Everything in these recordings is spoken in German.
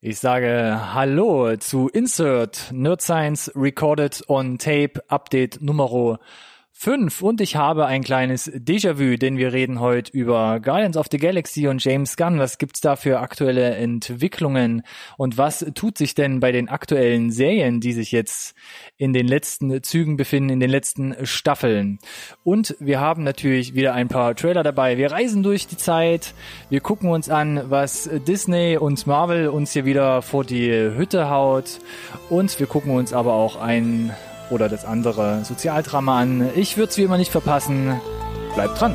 Ich sage Hallo zu Insert Nerd Science Recorded on Tape Update Nummer 5 und ich habe ein kleines Déjà-vu, denn wir reden heute über Guardians of the Galaxy und James Gunn. Was gibt's da für aktuelle Entwicklungen und was tut sich denn bei den aktuellen Serien, die sich jetzt in den letzten Zügen befinden, in den letzten Staffeln? Und wir haben natürlich wieder ein paar Trailer dabei. Wir reisen durch die Zeit, wir gucken uns an, was Disney und Marvel uns hier wieder vor die Hütte haut und wir gucken uns aber auch ein oder das andere Sozialdrama an. Ich würde es wie immer nicht verpassen. Bleibt dran.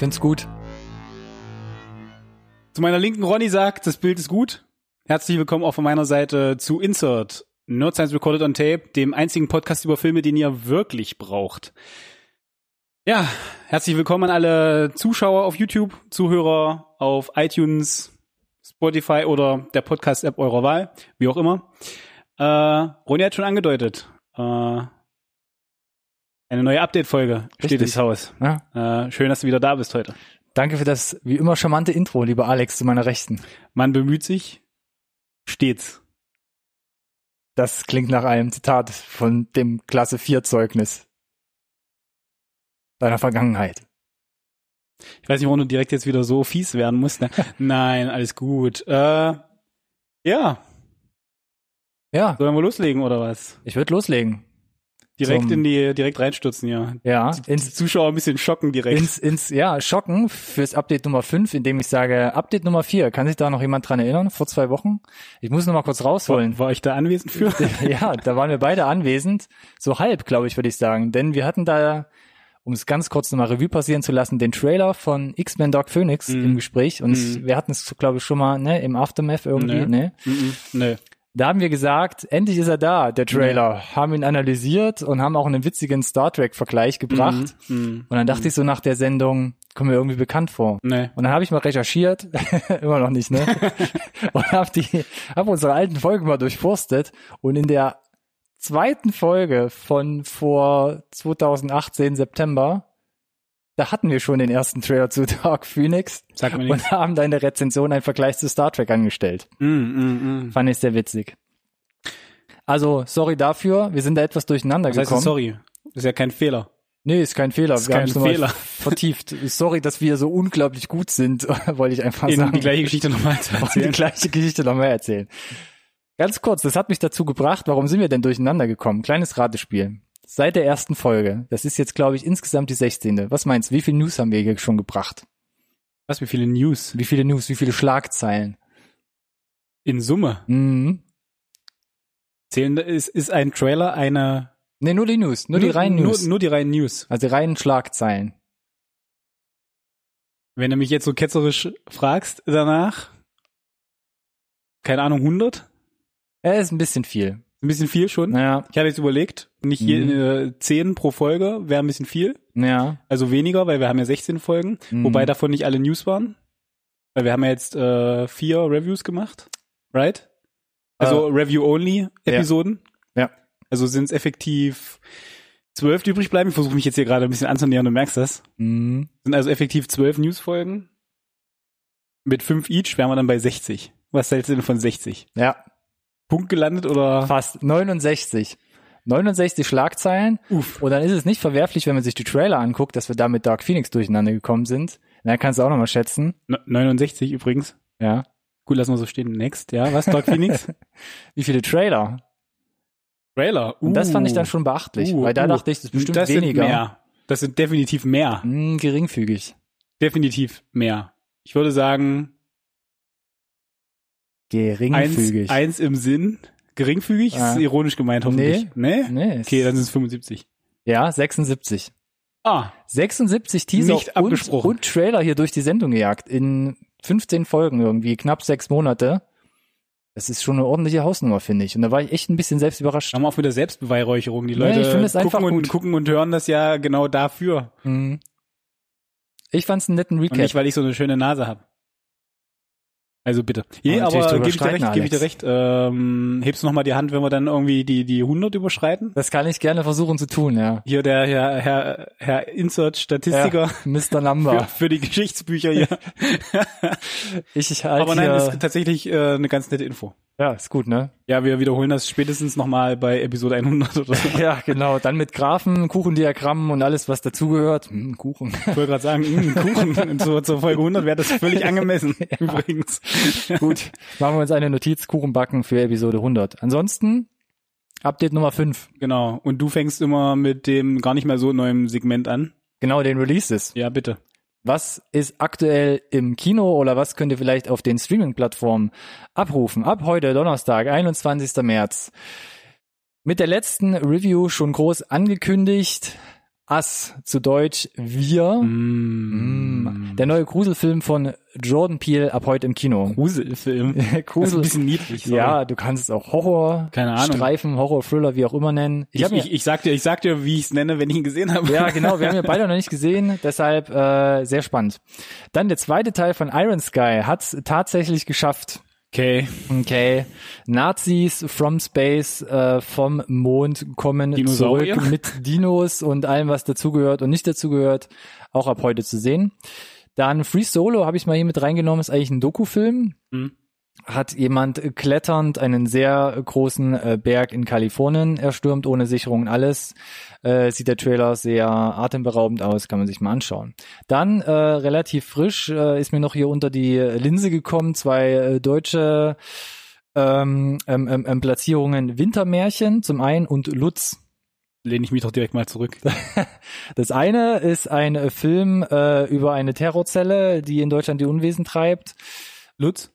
Find's gut. Zu meiner linken Ronny sagt, das Bild ist gut. Herzlich willkommen auch von meiner Seite zu Insert, Nerd Science Recorded on Tape, dem einzigen Podcast über Filme, den ihr wirklich braucht. Ja, herzlich willkommen an alle Zuschauer auf YouTube, Zuhörer auf iTunes, Spotify oder der Podcast-App eurer Wahl, wie auch immer. Äh, Ronny hat schon angedeutet, äh, eine neue Update-Folge steht ins Haus. Ja. Äh, schön, dass du wieder da bist heute. Danke für das wie immer charmante Intro, lieber Alex, zu meiner Rechten. Man bemüht sich stets. Das klingt nach einem Zitat von dem Klasse 4 Zeugnis deiner Vergangenheit. Ich weiß nicht, warum du direkt jetzt wieder so fies werden musst. Ne? Nein, alles gut. Äh, ja, Ja, sollen wir loslegen oder was? ich würde loslegen. Direkt in die, direkt reinstürzen, ja. Ja, Die ins, Zuschauer ein bisschen schocken direkt. ins, ins, ja, schocken fürs Update Nummer 5, indem ich sage, Update Nummer 4. Kann sich da noch jemand dran erinnern? Vor zwei Wochen? Ich muss noch mal kurz rausholen. war, war ich da anwesend für? ja, da waren wir beide anwesend. So halb, glaube ich, würde ich sagen. Denn wir hatten da, um es ganz kurz nochmal Revue passieren zu lassen, den Trailer von X-Men Dark Phoenix Mhm. im Gespräch. Und Mhm. wir hatten es, glaube ich, schon mal ne, im Aftermath irgendwie. Nee. Ne? Mhm, Nö. Da haben wir gesagt, endlich ist er da, der Trailer. Haben ihn analysiert und haben auch einen witzigen Star Trek-Vergleich gebracht. Mhm. Und dann dachte ich so nach der Sendung, kommen wir irgendwie bekannt vor. Nee. Und dann habe ich mal recherchiert, immer noch nicht, ne? und habe die, habe unsere alten Folgen mal durchforstet und in der zweiten Folge von vor 2018 September, da hatten wir schon den ersten Trailer zu Dark Phoenix Sag mir nichts. und haben da in der Rezension einen Vergleich zu Star Trek angestellt. Mm, mm, mm. Fand ich sehr witzig. Also, sorry dafür, wir sind da etwas durcheinander Was heißt gekommen. denn sorry? Das ist ja kein Fehler. Nee, ist kein Fehler. Ist wir kein nochmal Fehler. vertieft. Sorry, dass wir so unglaublich gut sind, wollte ich einfach In sagen. die gleiche Geschichte nochmal Und die erzählen. gleiche Geschichte noch mehr erzählen. Ganz kurz, das hat mich dazu gebracht, warum sind wir denn durcheinander gekommen? Kleines Ratespiel. Seit der ersten Folge, das ist jetzt, glaube ich, insgesamt die 16. Was meinst du, wie viel News haben wir hier schon gebracht? Was, wie viele News? Wie viele News, wie viele Schlagzeilen? In Summe. Mhm. Zählen, ist, ist ein Trailer eine... Nee, nur die News, nur, die reinen News. Nur, nur die reinen News. also die reinen Schlagzeilen. Wenn du mich jetzt so ketzerisch fragst danach, keine Ahnung, 100? Ja, ist ein bisschen viel. Ein bisschen viel schon. Naja, Ich habe jetzt überlegt, nicht je, Mhm. äh, 10 pro Folge wäre ein bisschen viel. ja. Also weniger, weil wir haben ja 16 Folgen. Mhm. Wobei davon nicht alle News waren. Weil wir haben ja jetzt äh, vier Reviews gemacht. Right? Also Review-Only-Episoden. Ja. Also sind es effektiv zwölf, die übrig bleiben. Ich versuche mich jetzt hier gerade ein bisschen anzunähern, du merkst das. Mhm. Sind also effektiv zwölf News-Folgen. Mit fünf each wären wir dann bei 60. Was hältst du denn von 60? Ja, Punkt gelandet oder? fast 69. 69 Schlagzeilen. Uff. Und dann ist es nicht verwerflich, wenn man sich die Trailer anguckt, dass wir da mit Dark Phoenix durcheinander gekommen sind. Na, kannst du auch nochmal schätzen. Ne- 69 übrigens. Ja. Gut, lassen wir so stehen. Next, ja. Was, Dark Phoenix? Wie viele Trailer? Trailer. Und das fand ich dann Uh. schon beachtlich, Uh, weil da uh. dachte ich, das ist bestimmt das weniger. Sind mehr. Das sind definitiv mehr. Hm, geringfügig. Definitiv mehr. Ich würde sagen, Geringfügig. eins im Sinn. Geringfügig Ah. ist ironisch gemeint, hoffentlich. Nee? nee, es- Okay, dann sind es 75. ja, 76. Ah, 76 Teaser und, abgesprochen. und Trailer hier durch die Sendung gejagt. In 15 Folgen irgendwie, knapp sechs Monate. Das ist schon eine ordentliche Hausnummer, finde ich. Und da war ich echt ein bisschen selbst überrascht. Haben wir auch wieder Selbstbeweihräucherung. Die Nee, Leute ich finde es einfach gucken, und, gut. gucken und hören das ja genau dafür. Mhm. Ich fand's einen netten Und Recap. nicht, weil ich so eine schöne Nase habe. Also bitte. Je, Aber gebe ich dir recht, gebe ich dir recht. Ähm, hebst du noch mal die Hand, wenn wir dann irgendwie die, die 100 überschreiten? das kann ich gerne versuchen zu tun, ja. Hier der Herr, Herr, Herr Insert-Statistiker ja Mr. für, Number. für die Geschichtsbücher hier. Ich, ich halt aber nein, das ist tatsächlich äh, eine ganz nette Info. Ja, ist gut, ne? Ja, wir wiederholen das spätestens noch mal bei Episode 100 oder so. Ja, genau. Dann mit Graphen, Kuchendiagrammen und alles, was dazugehört. Hm, Kuchen. Ich wollte gerade sagen, mh, Kuchen. Und zur, zur Folge 100 wäre das völlig angemessen, übrigens. Gut, machen wir uns eine Notiz, Kuchen backen für Episode 100. Ansonsten, Update Nummer 5. Genau. Und du fängst immer mit dem gar nicht mehr so neuen Segment an. Genau, den Releases. Ja, bitte. Was ist aktuell im Kino oder was könnt ihr vielleicht auf den Streaming-Plattformen abrufen? Ab heute, Donnerstag, 21. März. Mit der letzten Review schon groß angekündigt. Us, zu Deutsch Wir. Mm. Der neue Gruselfilm von Jordan Peele ab heute im Kino. Gruselfilm. Das ist ein Grusel. bisschen niedlich. sorry. Ja, du kannst es auch Horror, Keine Ahnung. Streifen, Horror, Thriller, wie auch immer nennen. Ich, Ich, ich, ich sag dir, ich sag dir, wie ich es nenne, wenn ich ihn gesehen habe. ja, genau, wir haben ja beide noch nicht gesehen, deshalb äh, sehr spannend. Dann der zweite Teil von Iron Sky hat's tatsächlich geschafft. Okay. Okay, Nazis from Space äh, vom Mond kommen Dinosaurier? zurück mit Dinos und allem, was dazugehört und nicht dazugehört, auch ab heute zu sehen. Dann Free Solo habe ich mal hier mit reingenommen, ist eigentlich ein Dokufilm. Mhm. Hat jemand kletternd einen sehr großen äh, Berg in Kalifornien erstürmt, ohne Sicherung und alles. Äh, sieht der Trailer sehr atemberaubend aus, kann man sich mal anschauen. Dann äh, relativ frisch äh, ist mir noch hier unter die Linse gekommen, zwei äh, deutsche ähm, ähm, ähm, ähm, Platzierungen Wintermärchen zum einen und Lutz. Lehne ich mich doch direkt mal zurück. Das eine ist ein äh, Film äh, über eine Terrorzelle, die in Deutschland die Unwesen treibt. Lutz?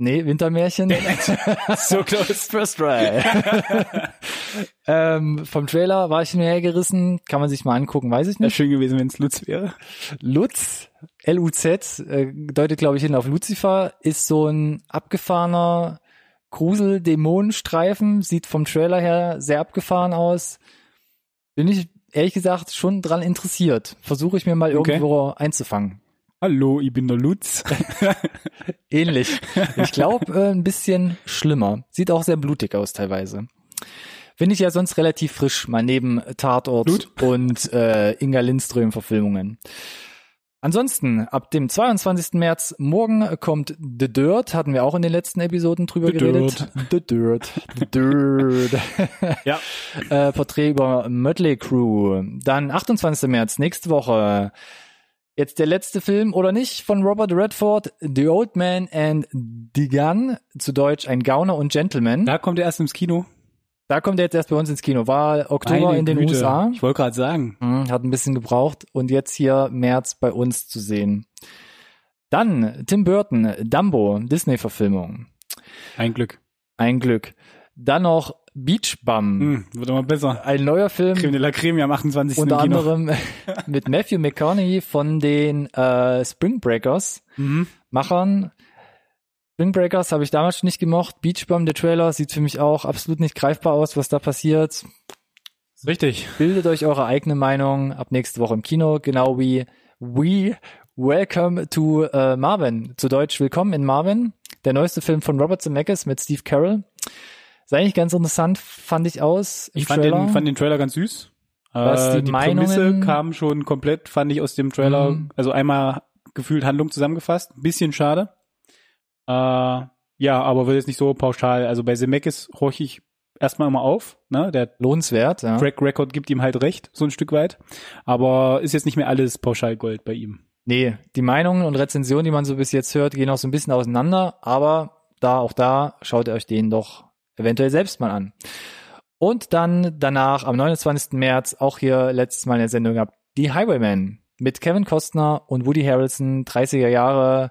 Nee, Wintermärchen. So close. First try. ähm, vom Trailer war ich mir hergerissen. Kann man sich mal angucken, weiß ich Wäre nicht. schön gewesen, wenn es Lutz wäre. Lutz, L-U-Z, äh, deutet glaube ich hin auf Lucifer, ist so ein abgefahrener Grusel-Dämonenstreifen, sieht vom Trailer her sehr abgefahren aus. Bin ich ehrlich gesagt schon dran interessiert. Versuche ich mir mal Okay. irgendwo einzufangen. Hallo, ich bin der Lutz. Ähnlich. Ich glaube, äh, ein bisschen schlimmer. Sieht auch sehr blutig aus teilweise. Finde ich ja sonst relativ frisch, mal neben Tatort Blut? und äh, Inga Lindström-Verfilmungen. Ansonsten, ab dem 22. März morgen kommt The Dirt, hatten wir auch in den letzten Episoden drüber The geredet. The Dirt. The Dirt. ja. äh, Porträt über Mötley Crew. Dann 28. März, nächste Woche. Jetzt der letzte Film oder nicht von Robert Redford, The Old Man and the Gun, zu Deutsch ein Gauner und Gentleman. Da, Da kommt er erst ins Kino. kommt er jetzt erst bei uns ins Kino. War Oktober Meine in den Güte. USA. Ich wollte gerade sagen. Hm, hat ein bisschen gebraucht und jetzt hier März bei uns zu sehen. Dann Tim Burton, Dumbo, Disney-Verfilmung. Ein Glück. Ein Glück. Dann noch Beach Bum, Hm, wird immer besser. ein neuer Film. Creme de la Creme am 28. unter anderem mit Matthew McConaughey von den äh, Spring Breakers Mhm. Machern. Spring Breakers habe ich damals schon nicht gemocht. Beach Bum, der Trailer, sieht für mich auch absolut nicht greifbar aus, was da passiert. Richtig. Bildet euch eure eigene Meinung ab nächste Woche im Kino, genau wie We Welcome to äh, Marvin. Zu Deutsch Willkommen in Marvin. Der neueste Film von Robert Zemeckis mit Steve Carell. Ist eigentlich ganz interessant, fand ich aus. Ich fand Trailer. den, fand den Trailer ganz süß. Was Äh, die Meinungen- Prämisse kam schon komplett, fand ich aus dem Trailer, Mhm. also einmal gefühlt Handlung zusammengefasst. Ein bisschen schade. Äh, ja, aber wird jetzt nicht so pauschal. Also bei Zemeckis horche ich erstmal immer auf. Ne? Der Lohnenswert, ja. Track Record gibt ihm halt recht, so ein Stück weit. Aber ist jetzt nicht mehr alles pauschal Gold bei ihm. Nee, die Meinungen und Rezensionen, die man so bis jetzt hört, gehen auch so ein bisschen auseinander, aber da, auch da, schaut ihr euch den doch eventuell selbst mal an. Und dann danach, am 29. März, auch hier letztes Mal in der Sendung gehabt, die Highwaymen mit Kevin Costner und Woody Harrelson, 30er Jahre,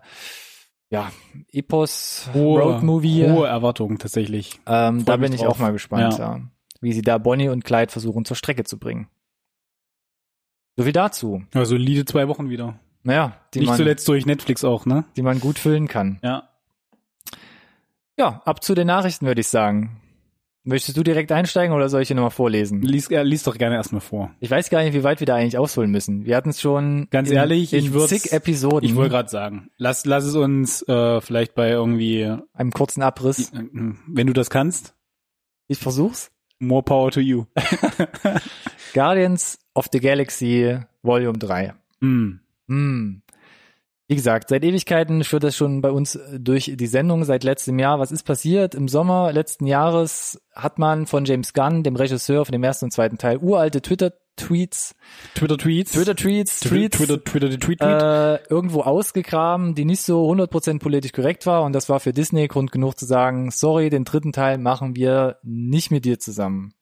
ja, Epos, Roadmovie. Hohe Erwartungen tatsächlich. Ähm, da bin ich drauf. auch mal gespannt, Ja. ja. wie sie da Bonnie und Clyde versuchen zur Strecke zu bringen. So viel dazu. Ja, solide zwei Wochen wieder. Naja, die nicht man, zuletzt durch Netflix auch, ne? die man gut füllen kann. Ja. Ja, ab zu den Nachrichten würde ich sagen. Möchtest du direkt einsteigen oder soll ich hier nochmal vorlesen? Lies, äh, lies doch gerne erstmal vor. Ich weiß gar nicht, wie weit wir da eigentlich ausholen müssen. Wir hatten es schon Ganz in, ehrlich, in ich zig Episoden. Ich wollte gerade sagen, lass, lass es uns äh, vielleicht bei irgendwie, einem kurzen Abriss. äh, wenn du das kannst, Ich versuch's. more power to you. Guardians of the Galaxy Volume 3. Mm. Hm. Wie gesagt, seit Ewigkeiten führt das schon bei uns äh, durch die Sendung seit letztem Jahr. Was ist passiert? Im Sommer letzten Jahres hat man von James Gunn, dem Regisseur von dem ersten und zweiten Teil, uralte Twitter-Tweets, Twitter-Tweets. Twitter-Tweets, Twitter, Tweets, Twitter, Twitter, die Tweet, Tweet. äh, irgendwo ausgegraben, die nicht so 100% politisch korrekt war. Und das war für Disney Grund genug zu sagen, sorry, den dritten Teil machen wir nicht mit dir zusammen.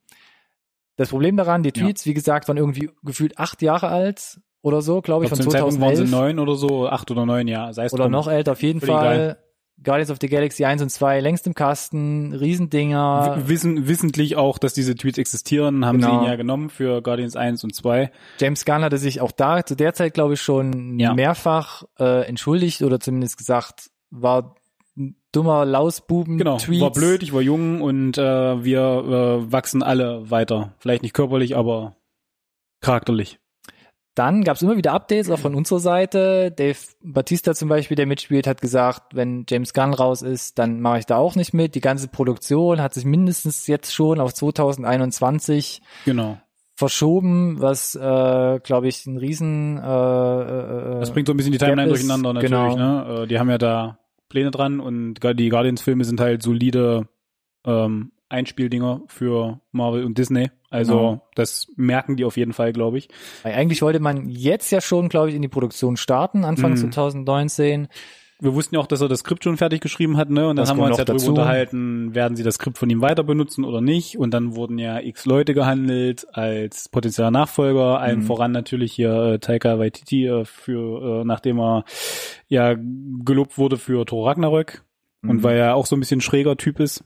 Das Problem daran, die Ja. Tweets, wie gesagt, waren irgendwie gefühlt acht Jahre alt oder so, glaube Ich glaub, von zum Zeitpunkt waren sie 2011 neun oder so, acht oder neun, ja. Sei es oder drum. noch älter, auf jeden Völlig Fall. egal. Guardians of the Galaxy 1 und 2 längst im Kasten, Riesendinger. W- Wissen, wissentlich auch, dass diese Tweets existieren, haben Genau. sie ihn ja genommen für Guardians 1 und 2. James Gunn hatte sich auch da zu der Zeit, glaube ich, schon Ja. mehrfach äh, entschuldigt oder zumindest gesagt, war ein dummer Lausbuben. Genau, Tweets. war blöd, ich war jung und äh, wir äh, wachsen alle weiter. Vielleicht nicht körperlich, aber charakterlich. Dann gab es immer wieder Updates, auch von unserer Seite. Dave Batista zum Beispiel, der mitspielt, hat gesagt, wenn James Gunn raus ist, dann mache ich da auch nicht mit. Die ganze Produktion hat sich mindestens jetzt schon auf 2021 Genau. verschoben, was, äh, glaube ich, ein Riesen... Äh, äh, Das bringt so ein bisschen die Timeline durcheinander natürlich. genau. Ne? Äh, Die haben ja da Pläne dran und die Guardians-Filme sind halt solide ähm, Einspieldinger für Marvel und Disney. Also Genau. das merken die auf jeden Fall, glaube ich. Weil eigentlich wollte man jetzt ja schon, glaube ich, in die Produktion starten, Anfang Mhm. 2019. Wir wussten ja auch, dass er das Skript schon fertig geschrieben hat, ne? Und dann Das haben wir uns ja darüber dazu. unterhalten, werden sie das Skript von ihm weiter benutzen oder nicht. Und dann wurden ja x Leute gehandelt als potenzieller Nachfolger, allen Mhm. voran natürlich hier äh, Taika Waititi äh, für, äh, nachdem er ja gelobt wurde für Thor Ragnarök und Mhm. weil er auch so ein bisschen schräger Typ ist.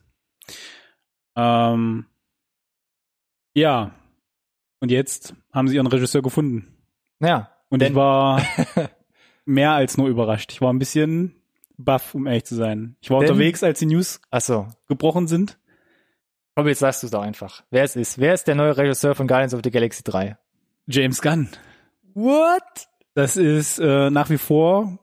Ähm, ja. Und jetzt haben sie ihren Regisseur gefunden. Ja, Und ich war mehr als nur überrascht. Ich war ein bisschen baff, um ehrlich zu sein. Ich war Denn- unterwegs, als die News so. gebrochen sind. Aber jetzt sagst du es doch einfach. Wer es ist. Wer ist der neue Regisseur von Guardians of the Galaxy 3? James Gunn. What? Das ist äh, nach wie vor,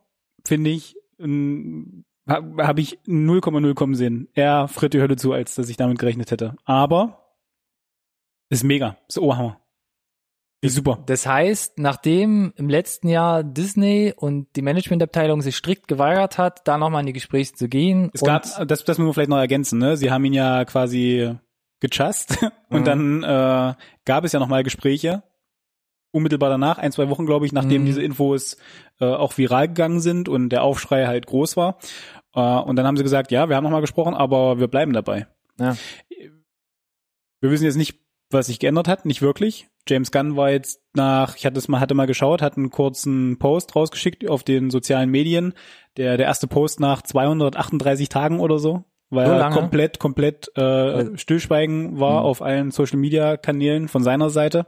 finde ich, habe hab ich 0,0 kommen sehen. Er fritt die Hölle zu, als dass ich damit gerechnet hätte. Aber ist mega. Ist Ohrhammer. Ist super. Das heißt, nachdem im letzten Jahr Disney und die Managementabteilung sich strikt geweigert hat, da nochmal in die Gespräche zu gehen. Es gab, das, das müssen wir vielleicht noch ergänzen, ne? Sie haben ihn ja quasi gechast und Mhm. dann äh, gab es ja nochmal Gespräche. Unmittelbar danach, ein, zwei Wochen, glaube ich, nachdem Mhm. diese Infos äh, auch viral gegangen sind und der Aufschrei halt groß war. Äh, und dann haben sie gesagt, ja, wir haben nochmal gesprochen, aber wir bleiben dabei. Ja. Wir wissen jetzt nicht, was sich geändert hat, nicht wirklich. James Gunn war jetzt nach, ich hatte es mal, hatte mal geschaut, hat einen kurzen Post rausgeschickt auf den sozialen Medien. Der, der erste Post nach 238 Tagen oder so, weil So er komplett, komplett äh, Stillschweigen war Mhm. auf allen Social Media Kanälen von seiner Seite.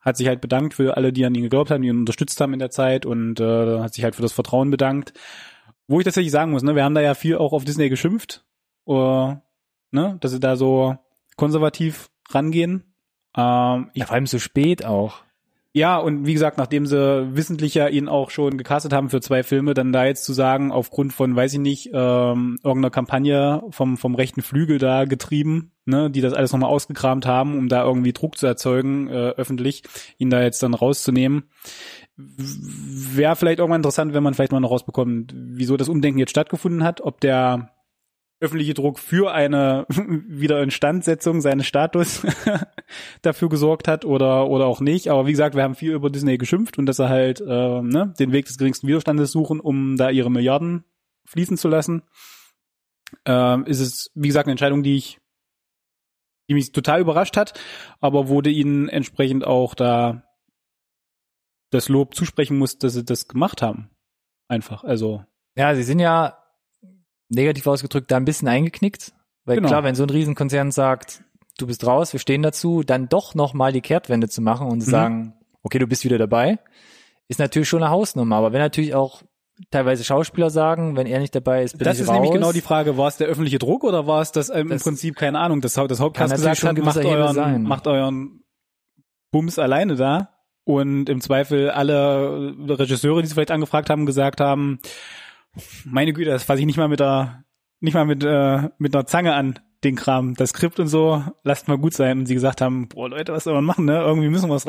Hat sich halt bedankt für alle, die an ihn geglaubt haben, die ihn unterstützt haben in der Zeit und äh, hat sich halt für das Vertrauen bedankt. Wo ich tatsächlich sagen muss, ne, wir haben da ja viel auch auf Disney geschimpft, äh, ne, dass sie da so konservativ rangehen. Ähm, ich, Ja, vor allem so spät auch. ja, und wie gesagt, nachdem sie wissentlich ja ihn auch schon gecastet haben für zwei Filme, dann da jetzt zu sagen, aufgrund von, weiß ich nicht, ähm, irgendeiner Kampagne vom, vom rechten Flügel da getrieben, ne, die das alles nochmal ausgekramt haben, um da irgendwie Druck zu erzeugen, äh, öffentlich, ihn da jetzt dann rauszunehmen. Wäre vielleicht irgendwann interessant, wenn man vielleicht mal noch rausbekommt, wieso das Umdenken jetzt stattgefunden hat, ob der öffentliche Druck für eine Wiederinstandsetzung seines Status dafür gesorgt hat oder oder auch nicht. Aber wie gesagt, wir haben viel über Disney geschimpft und dass sie halt äh, ne, den Weg des geringsten Widerstandes suchen, um da ihre Milliarden fließen zu lassen. Ähm, ist es, wie gesagt, eine Entscheidung, die ich, die mich total überrascht hat, aber wurde ihnen entsprechend auch da das Lob zusprechen muss, dass sie das gemacht haben. Einfach. Also Ja, sie sind ja negativ ausgedrückt da ein bisschen eingeknickt. Weil Genau. klar, wenn so ein Riesenkonzern sagt, du bist raus, wir stehen dazu, dann doch nochmal die Kehrtwende zu machen und zu Mhm. sagen, okay, du bist wieder dabei, ist natürlich schon eine Hausnummer. Aber wenn natürlich auch teilweise Schauspieler sagen, wenn er nicht dabei ist, bin das ich ist raus. nämlich genau die Frage, war es der öffentliche Druck oder war es das ähm, Das im Prinzip, keine Ahnung, das, das Hauptcast gesagt hat, macht euren, sein. macht euren Bums alleine da und im Zweifel alle Regisseure, die sie vielleicht angefragt haben, gesagt haben, meine Güte, das fasse ich nicht mal mit der, nicht mal mit, äh, mit einer Zange an, den Kram, das Skript und so, lasst mal gut sein. Und sie gesagt haben, boah Leute, was soll man machen, ne? Irgendwie müssen wir es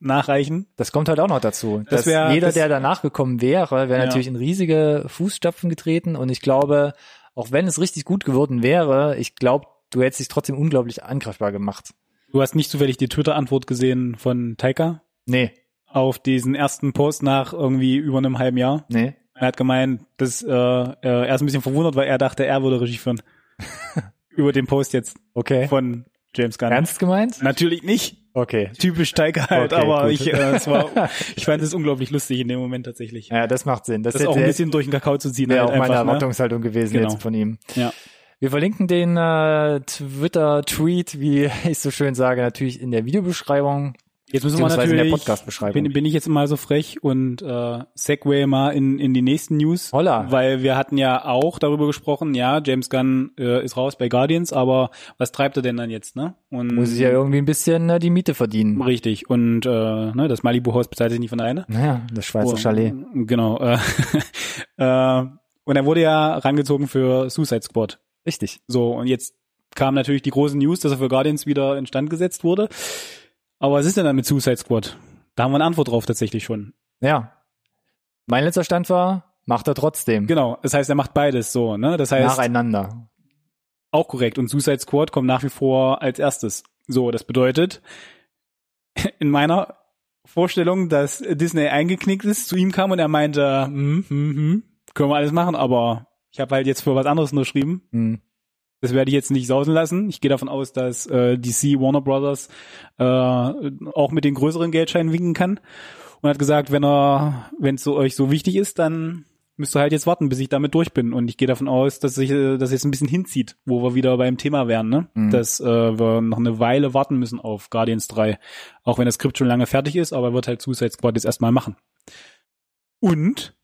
nachreichen. Das kommt halt auch noch dazu. Das wär- jeder, das- der danach gekommen wäre, wäre Ja. natürlich in riesige Fußstapfen getreten. Und ich glaube, auch wenn es richtig gut geworden wäre, ich glaube, du hättest dich trotzdem unglaublich angreifbar gemacht. Du hast nicht zufällig die Twitter-Antwort gesehen von Taika Nee, auf diesen ersten Post nach irgendwie über einem halben Jahr. nee. Er hat gemeint, dass äh, er ist ein bisschen verwundert, weil er dachte, er würde Regie führen. Über den Post jetzt Okay. von James Gunn. Ernst gemeint? Natürlich nicht. Okay. Typisch Tiger halt, Okay, aber gut. ich, äh, es war, ich fand es unglaublich lustig in dem Moment tatsächlich. Ja, das macht Sinn. Das, Das ist auch ein bisschen durch den Kakao zu ziehen. wäre Halt auch meine einfach, ne? Erwartungshaltung gewesen Genau. jetzt von ihm. Ja. Wir verlinken den äh, Twitter-Tweet, wie ich so schön sage, natürlich in der Videobeschreibung, Jetzt müssen wir beziehungsweise in der natürlich, Podcast-Beschreibung. bin, bin ich jetzt mal so frech und äh, Segway mal in, in die nächsten News. Holla. Weil wir hatten ja auch darüber gesprochen, ja, James Gunn äh, ist raus bei Guardians, aber was treibt er denn dann jetzt, ne? Und Muss ich ja irgendwie ein bisschen äh, die Miete verdienen. Richtig. Und äh, ne, das Malibu-Haus bezahlt sich nicht von alleine. Naja, das Schweizer Oh, Chalet. Genau. Äh, äh, und er wurde ja rangezogen für Suicide Squad. Richtig. So, und jetzt kam natürlich die große News, dass er für Guardians wieder instand gesetzt wurde. Aber was ist denn dann mit Suicide Squad? Da haben wir eine Antwort drauf tatsächlich schon. Ja. Mein letzter Stand war, macht er trotzdem. Genau, das heißt, er macht beides so, ne? Das heißt, Nacheinander. auch korrekt. Und Suicide Squad kommt nach wie vor als erstes. So, das bedeutet, in meiner Vorstellung, dass Disney eingeknickt ist, zu ihm kam und er meinte, hm, hm, hm, können wir alles machen, aber ich habe halt jetzt für was anderes unterschrieben. Hm. Das werde ich jetzt nicht sausen lassen. Ich gehe davon aus, dass äh, DC Warner Brothers äh, auch mit den größeren Geldscheinen winken kann. Und hat gesagt, wenn er, wenn es so euch so wichtig ist, dann müsst ihr halt jetzt warten, bis ich damit durch bin. Und ich gehe davon aus, dass sich äh, das jetzt ein bisschen hinzieht, wo wir wieder beim Thema wären, ne? Mhm. Dass äh, wir noch eine Weile warten müssen auf Guardians 3. Auch wenn das Skript schon lange fertig ist, aber er wird halt Suicide Squad jetzt erstmal machen. Und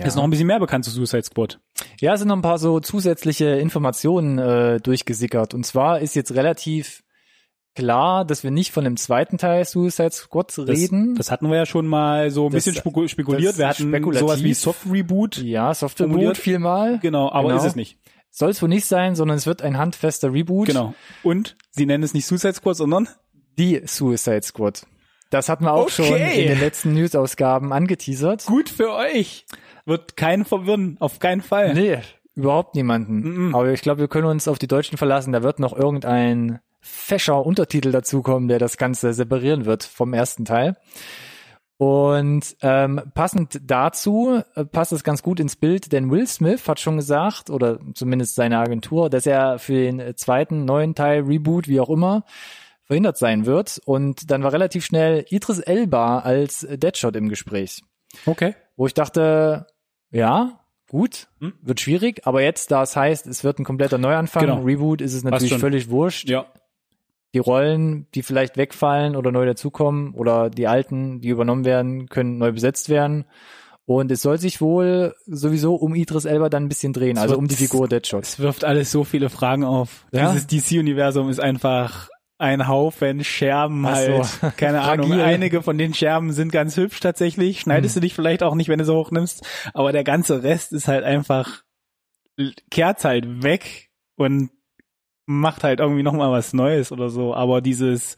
Ja. ist noch ein bisschen mehr bekannt zu Suicide Squad. ja, es sind noch ein paar so zusätzliche Informationen äh, durchgesickert. Und zwar ist jetzt relativ klar, dass wir nicht von dem zweiten Teil Suicide Squad Das, reden. das hatten wir ja schon mal so ein Das- bisschen speku- spekuliert. das Wir hatten sowas wie Soft Reboot. ja, Software formuliert. Boot vielmal. Genau, aber Genau. ist es nicht. Soll es wohl nicht sein, sondern es wird ein handfester Reboot. Genau. Und sie nennen es nicht Suicide Squad, sondern Die Suicide Squad. Das hatten wir auch Okay. schon in den letzten News-Ausgaben angeteasert. gut für euch. Wird keinen verwirren, auf keinen Fall. Nee, überhaupt niemanden. Mhm. Aber ich glaube, wir können uns auf die Deutschen verlassen. Da wird noch irgendein fescher Untertitel dazukommen, der das Ganze separieren wird vom ersten Teil. Und ähm, passend dazu äh, passt es ganz gut ins Bild, denn Will Smith hat schon gesagt, oder zumindest seine Agentur, dass er für den zweiten, neuen Teil, Reboot, wie auch immer, verhindert sein wird. Und dann war relativ schnell Idris Elba als Deadshot im Gespräch Okay. wo ich dachte, ja, gut, Hm? wird schwierig, aber jetzt, da es heißt, es wird ein kompletter Neuanfang, Genau. Reboot, ist es natürlich völlig wurscht. Ja. Die Rollen, die vielleicht wegfallen oder neu dazukommen oder die alten, die übernommen werden, können neu besetzt werden. Und es soll sich wohl sowieso um Idris Elba dann ein bisschen drehen, also um die Figur Deadshot. Es wirft alles so viele Fragen auf. Ja? Dieses DC-Universum ist einfach ein Haufen Scherben Ach halt. so. Keine Ahnung. Einige von den Scherben sind ganz hübsch tatsächlich. Schneidest Hm. du dich vielleicht auch nicht, wenn du so hoch nimmst. Aber der ganze Rest ist halt einfach, kehrt halt weg und macht halt irgendwie nochmal was Neues oder so. Aber dieses,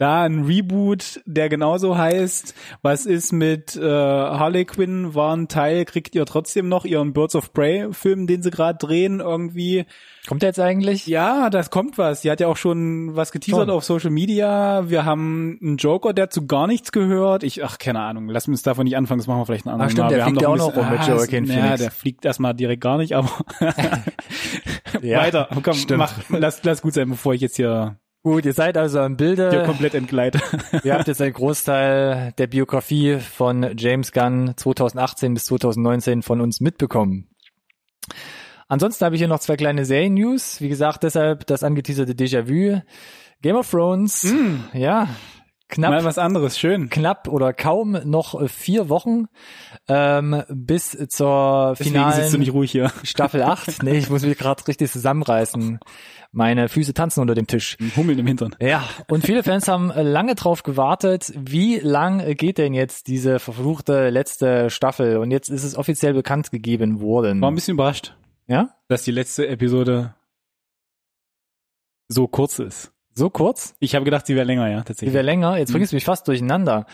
da ein Reboot, der genauso heißt, was ist mit äh, Harley Quinn, war ein Teil, kriegt ihr trotzdem noch ihren Birds of Prey Film, den sie gerade drehen, irgendwie. Kommt der jetzt eigentlich? Ja, das kommt was. Die hat ja auch schon was geteasert Schon. auf Social Media. Wir haben einen Joker, der zu gar nichts gehört. Ich, ach, keine Ahnung. Lass uns davon nicht anfangen. Das machen wir vielleicht ein anderes stimmt, Mal. der wir haben fliegt ja doch auch noch rum mit bisschen- Joaquin Ja, Phoenix. der fliegt erstmal direkt gar nicht, aber Ja, weiter. Komm, stimmt. mach, lass, lass gut sein, bevor ich jetzt hier, Gut, ihr seid also im Bilde. hier komplett entgleite. Ihr habt jetzt einen Großteil der Biografie von James Gunn 2018 bis 2019 von uns mitbekommen. Ansonsten habe ich hier noch zwei kleine Serien-News. Wie gesagt, deshalb das angeteaserte Déjà-vu. Game of Thrones, Mm. ja, knapp Mal was anderes, schön. knapp oder kaum noch äh, vier Wochen ähm, bis zur Deswegen sitzt du finalen nicht ruhig hier. Staffel 8. Nee, ich muss mich gerade richtig zusammenreißen. Meine Füße tanzen unter dem Tisch. Hummeln im Hintern. Ja, und viele Fans haben äh, lange drauf gewartet, wie lang äh, geht denn jetzt diese verfluchte letzte Staffel? Und jetzt ist es offiziell bekannt gegeben worden. War ein bisschen überrascht, Ja? dass die letzte Episode so kurz ist. So kurz? Ich habe gedacht, sie wäre länger, ja, Die tatsächlich. wäre länger. Jetzt Mhm. bringst du mich fast durcheinander.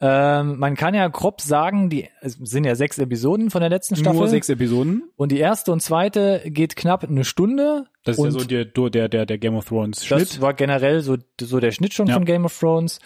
Ähm, man kann ja grob sagen, die es sind ja sechs Episoden von der letzten Staffel. Nur sechs Episoden. Und die erste und zweite geht knapp eine Stunde. Das ist und ja so der, der, der, der Game of Thrones Schnitt. Das war generell so, so der Schnitt schon Ja. von Game of Thrones.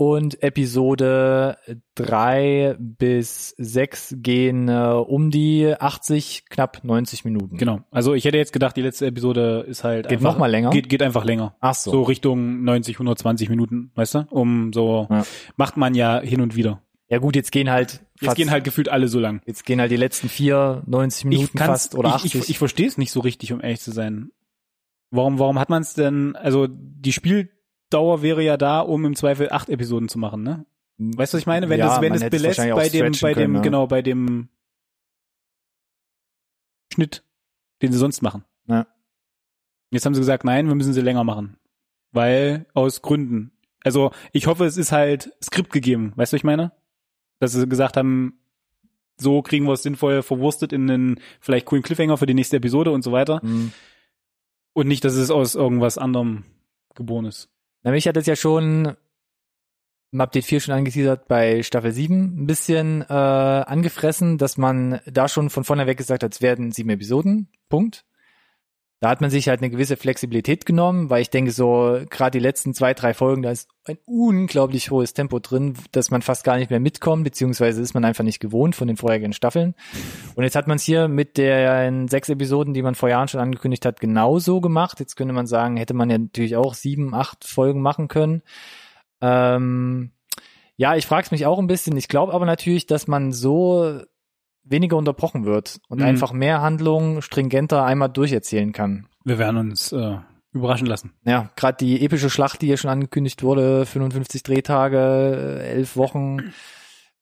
Und Episode drei bis sechs gehen äh, um die 80, knapp 90 Minuten. Genau. Also ich hätte jetzt gedacht, die letzte Episode ist halt Geht einfach, noch mal länger? Geht, geht einfach länger. Ach so. So Richtung 90, 120 Minuten, weißt du? Um so Ja. macht man ja hin und wieder. Ja gut, jetzt gehen halt Jetzt fast, gehen halt gefühlt alle so lang. jetzt gehen halt die letzten vier 90 Minuten fast oder ich, 80. Ich, ich verstehe es nicht so richtig, um ehrlich zu sein. Warum, warum hat man es denn, also die Spieldauer wäre ja da, um im Zweifel acht Episoden zu machen, ne? Weißt du, was ich meine? Wenn Ja, das, wenn es es belässt bei dem, bei dem, können, genau, bei dem Schnitt, den sie sonst machen. Ja. Jetzt haben sie gesagt, nein, wir müssen sie länger machen. Weil, aus Gründen. Also, ich hoffe, es ist halt Skript gegeben. Weißt du, was ich meine? Dass sie gesagt haben, so kriegen wir es sinnvoll verwurstet in einen vielleicht coolen Cliffhanger für die nächste Episode und so weiter. Hm. Und nicht, dass es aus irgendwas anderem geboren ist. Na, mich hat es ja schon im Update 4 schon angeteasert bei Staffel 7 ein bisschen äh, angefressen, dass man da schon von vorne weg gesagt hat, es werden sieben Episoden, Punkt. Da hat man sich halt eine gewisse Flexibilität genommen, weil ich denke so, gerade die letzten zwei, drei Folgen, da ist ein unglaublich hohes Tempo drin, dass man fast gar nicht mehr mitkommt, beziehungsweise ist man einfach nicht gewohnt von den vorherigen Staffeln. Und jetzt hat man es hier mit den sechs Episoden, die man vor Jahren schon angekündigt hat, genauso gemacht. Jetzt könnte man sagen, hätte man ja natürlich auch sieben, acht Folgen machen können. Ähm, ja, ich frage es mich auch ein bisschen. Ich glaube aber natürlich, dass man so weniger unterbrochen wird und Mhm. einfach mehr Handlungen stringenter einmal durcherzählen kann. Wir werden uns äh, überraschen lassen. Ja, gerade die epische Schlacht, die hier schon angekündigt wurde, 55 Drehtage, äh, elf Wochen.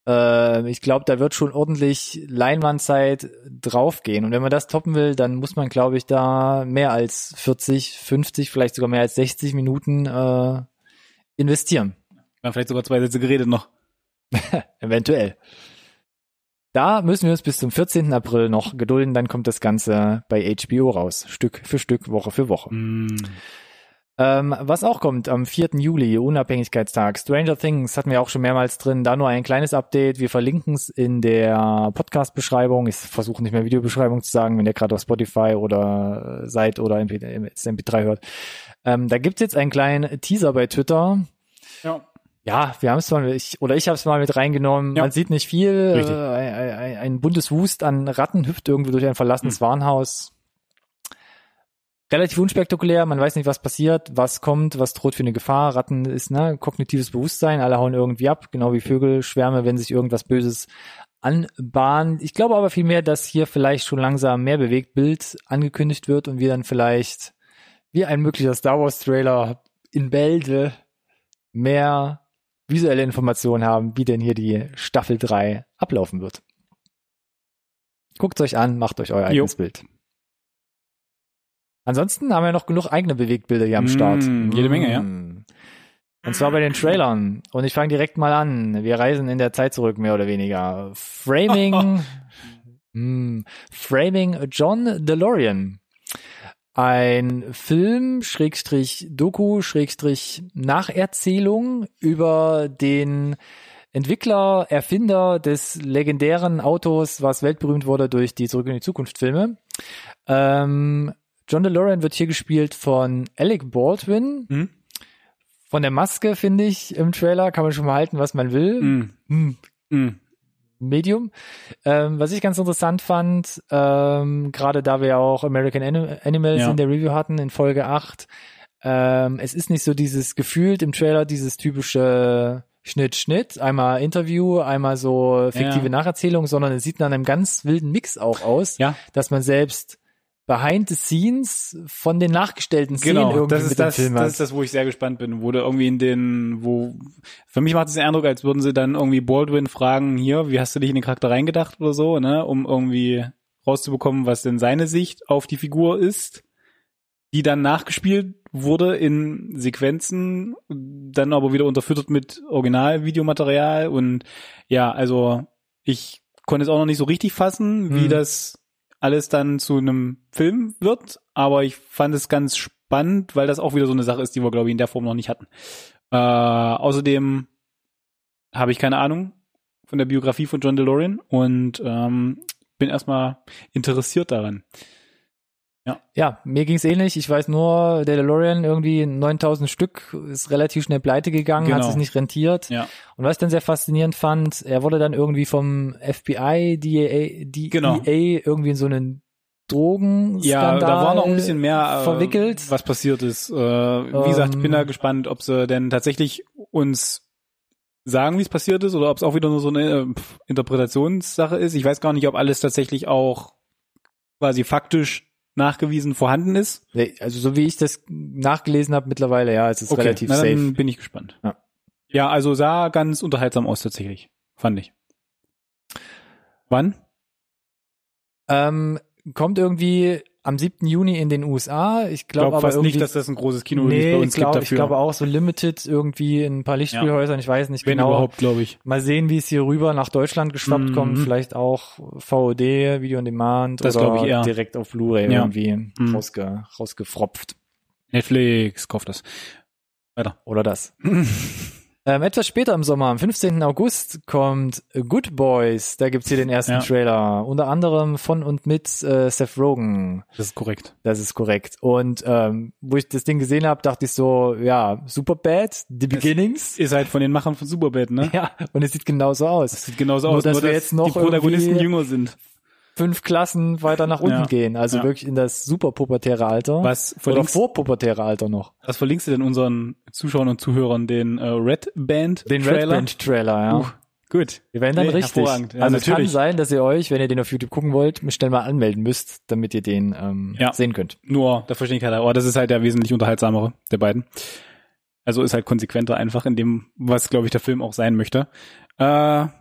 Äh, ich glaube, da wird schon ordentlich Leinwandzeit draufgehen. Und wenn man das toppen will, dann muss man, glaube ich, da mehr als 40, 50, vielleicht sogar mehr als 60 Minuten äh, investieren. Wir haben vielleicht sogar zwei Sätze geredet noch. Eventuell. Da müssen wir uns bis zum 14. April noch gedulden, dann kommt das Ganze bei HBO raus. Stück für Stück, Woche für Woche. Mm. Ähm, was auch kommt am 4. Juli, Unabhängigkeitstag. Stranger Things hatten wir auch schon mehrmals drin. Da nur ein kleines Update. Wir verlinken es in der Podcast-Beschreibung. Ich versuche nicht mehr Videobeschreibung zu sagen, wenn ihr gerade auf Spotify oder äh, seid oder MP, MP3 hört. Ähm, da gibt's jetzt einen kleinen Teaser bei Twitter. Ja. Ja, wir haben es mal, ich, oder ich habe es mal mit reingenommen. Ja. Man sieht nicht viel. Äh, ein, ein, ein buntes Wust an Ratten hüpft irgendwie durch ein verlassenes Warenhaus. Relativ unspektakulär, man weiß nicht, was passiert, was kommt, was droht für eine Gefahr. Ratten ist ne, kognitives Bewusstsein, alle hauen irgendwie ab, genau wie Vögel, Schwärme, wenn sich irgendwas Böses anbahnt. Ich glaube aber vielmehr, dass hier vielleicht schon langsam mehr Bewegtbild angekündigt wird und wir dann vielleicht wie ein möglicher Star Wars Trailer in Bälde mehr visuelle Informationen haben, wie denn hier die Staffel 3 ablaufen wird. Guckt euch an, macht euch euer eigenes Bild. Ansonsten haben wir noch genug eigene Bewegtbilder hier am Mm, Start. jede Menge, ja. Mm. Und zwar bei den Trailern. Und ich fange direkt mal an. Wir reisen in der Zeit zurück, mehr oder weniger. Framing, mm, Framing John DeLorean. Ein Film, Schrägstrich Doku, Schrägstrich Nacherzählung über den Entwickler, Erfinder des legendären Autos, was weltberühmt wurde durch die Zurück in die Zukunft Filme. Ähm, John DeLorean wird hier gespielt von Alec Baldwin. Hm? Von der Maske, finde ich, im Trailer kann man schon mal halten, was man will. Mm. Hm, Mm. Medium. Ähm, was ich ganz interessant fand, ähm, gerade da wir auch American Anim Animals Ja. in der Review hatten, in Folge 8, ähm, es ist nicht so dieses gefühlt im Trailer, dieses typische Schnitt, Schnitt, einmal Interview, einmal so fiktive Ja. Nacherzählung, sondern es sieht nach einem ganz wilden Mix auch aus, Ja. dass man selbst Behind the Scenes von den nachgestellten Szenen Genau, irgendwie das ist mit dem das, Film das ist das, wo ich sehr gespannt bin, wo du irgendwie in den, wo, für mich macht es den Eindruck, als würden sie dann irgendwie Baldwin fragen, hier, wie hast du dich in den Charakter reingedacht oder so, ne, um irgendwie rauszubekommen, was denn seine Sicht auf die Figur ist, die dann nachgespielt wurde in Sequenzen, dann aber wieder unterfüttert mit Originalvideomaterial und ja, also ich konnte es auch noch nicht so richtig fassen, wie Hm. das alles dann zu einem Film wird, aber ich fand es ganz spannend, weil das auch wieder so eine Sache ist, die wir, glaube ich, in der Form noch nicht hatten. Äh, außerdem habe ich keine Ahnung von der Biografie von John DeLorean und ähm, bin erstmal interessiert daran. Ja, mir ging's ähnlich. Ich weiß nur, der DeLorean irgendwie 9000 Stück ist relativ schnell pleite gegangen, hat Genau. sich nicht rentiert. Ja. Und was ich dann sehr faszinierend fand, er wurde dann irgendwie vom FBI, DEA, DEA Genau. irgendwie in so einen Drogenskandal Ja, da war noch ein bisschen mehr äh, verwickelt. was passiert ist. Äh, wie gesagt, ich bin da Ähm. gespannt, ob sie denn tatsächlich uns sagen, wie es passiert ist, oder ob es auch wieder nur so eine äh, Interpretationssache ist. Ich weiß gar nicht, ob alles tatsächlich auch quasi faktisch nachgewiesen vorhanden ist. Nee, Also so wie ich das nachgelesen habe mittlerweile, ja, es ist relativ na, safe. dann bin ich gespannt. Ja. ja, also sah ganz unterhaltsam aus tatsächlich, fand ich. Wann? Ähm, kommt irgendwie am 7. Juni in den USA. Ich Ich glaube glaube aber fast nicht, dass das ein großes Kino nee, bei uns ich, glaub, gibt ich dafür. glaube auch so limited irgendwie in ein paar Lichtspielhäusern. Ich weiß nicht Wenn genau. überhaupt, glaube ich. Mal sehen, wie es hier rüber nach Deutschland geschwappt Mhm. kommt. Vielleicht auch VOD, Video on Demand Das oder glaub ich eher. direkt auf Blu-ray Ja. irgendwie Mhm. rausge, rausgefropft. Netflix, kauft das. Weiter. Oder das. Ähm, etwas später im Sommer, am 15. August, kommt Good Boys. Da gibt's hier den ersten Ja. Trailer. Unter anderem von und mit äh, Seth Rogen. Das ist korrekt. Das ist korrekt. Und ähm, wo ich das Ding gesehen habe, dachte ich so, ja, super bad, The Beginnings. Ist halt von den Machern von Superbad, ne? Ja, und es sieht genauso aus. Das sieht genauso Nur, aus, dass nur wir dass jetzt noch die Protagonisten jünger sind. Fünf Klassen weiter nach unten Ja. gehen. Also Ja. wirklich in das super pubertäre Alter. Was Oder vorpubertäre Alter noch. was verlinkst du denn unseren Zuschauern und Zuhörern? Den äh, Red Band Den Trailer? Red Band Trailer, ja. Uh, gut. Wir werden dann Nee, richtig. Ja, also es kann natürlich. sein, dass ihr euch, wenn ihr den auf YouTube gucken wollt, schnell mal anmelden müsst, damit ihr den ähm, Ja. sehen könnt. Nur der Vollständigkeit halber. Aber das ist halt der wesentlich unterhaltsamere der beiden. Also ist halt konsequenter einfach in dem, was, glaube ich, der Film auch sein möchte. Äh, Kann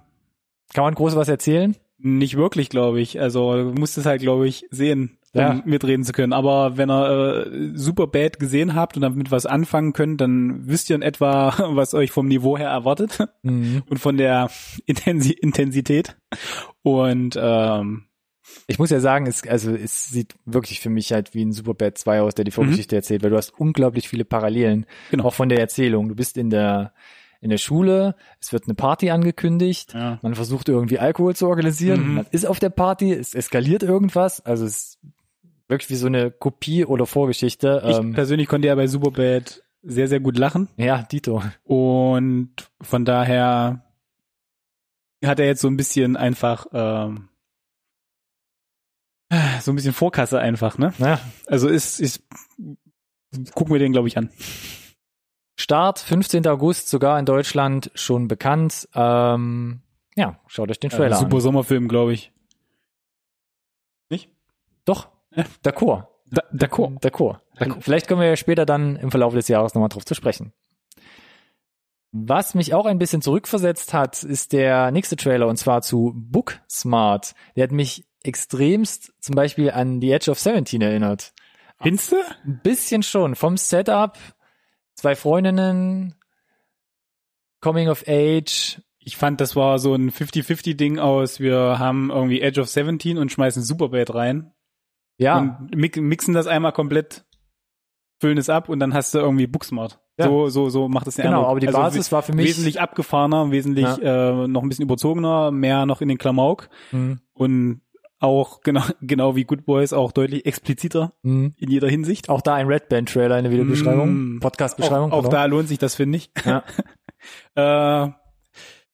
man groß was erzählen? Nicht wirklich, glaube ich. Also du musst es halt, glaube ich, sehen, um Ja. mitreden zu können. Aber wenn ihr äh, super bad gesehen habt und damit was anfangen könnt, dann wisst ihr in etwa, was euch vom Niveau her erwartet Mhm. und von der Intensi Intensität. Und ähm, Ich muss ja sagen, es, also es sieht wirklich für mich halt wie ein Superbad 2 aus, der die Mhm. Vorgeschichte erzählt, weil du hast unglaublich viele Parallelen, Genau. auch von der Erzählung. Du bist in der in der Schule, es wird eine Party angekündigt, ja. man versucht irgendwie Alkohol zu organisieren, Mhm. man ist auf der Party, es eskaliert irgendwas, also es ist wirklich wie so eine Kopie oder Vorgeschichte. ich Ähm, persönlich konnte ja bei Superbad sehr, sehr gut lachen. ja, Dito. Und von daher hat er jetzt so ein bisschen einfach ähm, so ein bisschen Vorkasse einfach, ne? Ja. Also ist, ist gucken wir den, glaube ich, an. Start 15. August, sogar in Deutschland schon bekannt. Ähm, ja, schaut euch den Ja, Trailer super an. Sommerfilm, glaube ich. Nicht? Doch, d'accord. Da, d'accord. D'accord. D'accord. Vielleicht kommen wir ja später dann im Verlauf des Jahres nochmal drauf zu sprechen. Was mich auch ein bisschen zurückversetzt hat, ist der nächste Trailer und zwar zu Book Smart. Der hat mich extremst zum Beispiel an The Edge of 17 erinnert. Findest du? Ein bisschen schon. Vom Setup, zwei Freundinnen, Coming of Age. Ich fand, das war so ein 50-50-Ding aus, wir haben irgendwie Edge of 17 und schmeißen Superbad rein Ja, und mi- mixen das einmal komplett, füllen es ab und dann hast du irgendwie Booksmart. Ja. So, so, so macht es den genau. Eindruck. Aber die Also Basis war für mich wesentlich abgefahrener, wesentlich äh, noch ein bisschen überzogener, mehr noch in den Klamauk Hm, und auch genau genau wie Good Boys auch deutlich expliziter hm. in jeder Hinsicht. Auch da ein Red Band Trailer in der Videobeschreibung, Mm. Podcast-Beschreibung. Auch, auch pardon. da lohnt sich das, finde ich. Ja. äh,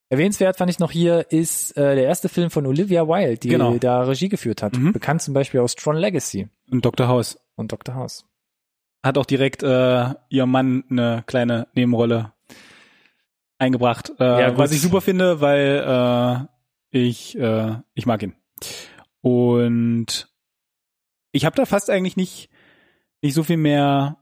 Erwähnenswert fand ich noch hier ist äh, der erste Film von Olivia Wilde, die Genau. da Regie geführt hat. Mhm. Bekannt zum Beispiel aus Tron Legacy und Dr. House und Dr. House. hat auch direkt äh, ihr Mann eine kleine Nebenrolle eingebracht, äh, Ja, was ich super finde, weil äh, ich äh, ich mag ihn. Und ich habe da fast eigentlich nicht, nicht so viel mehr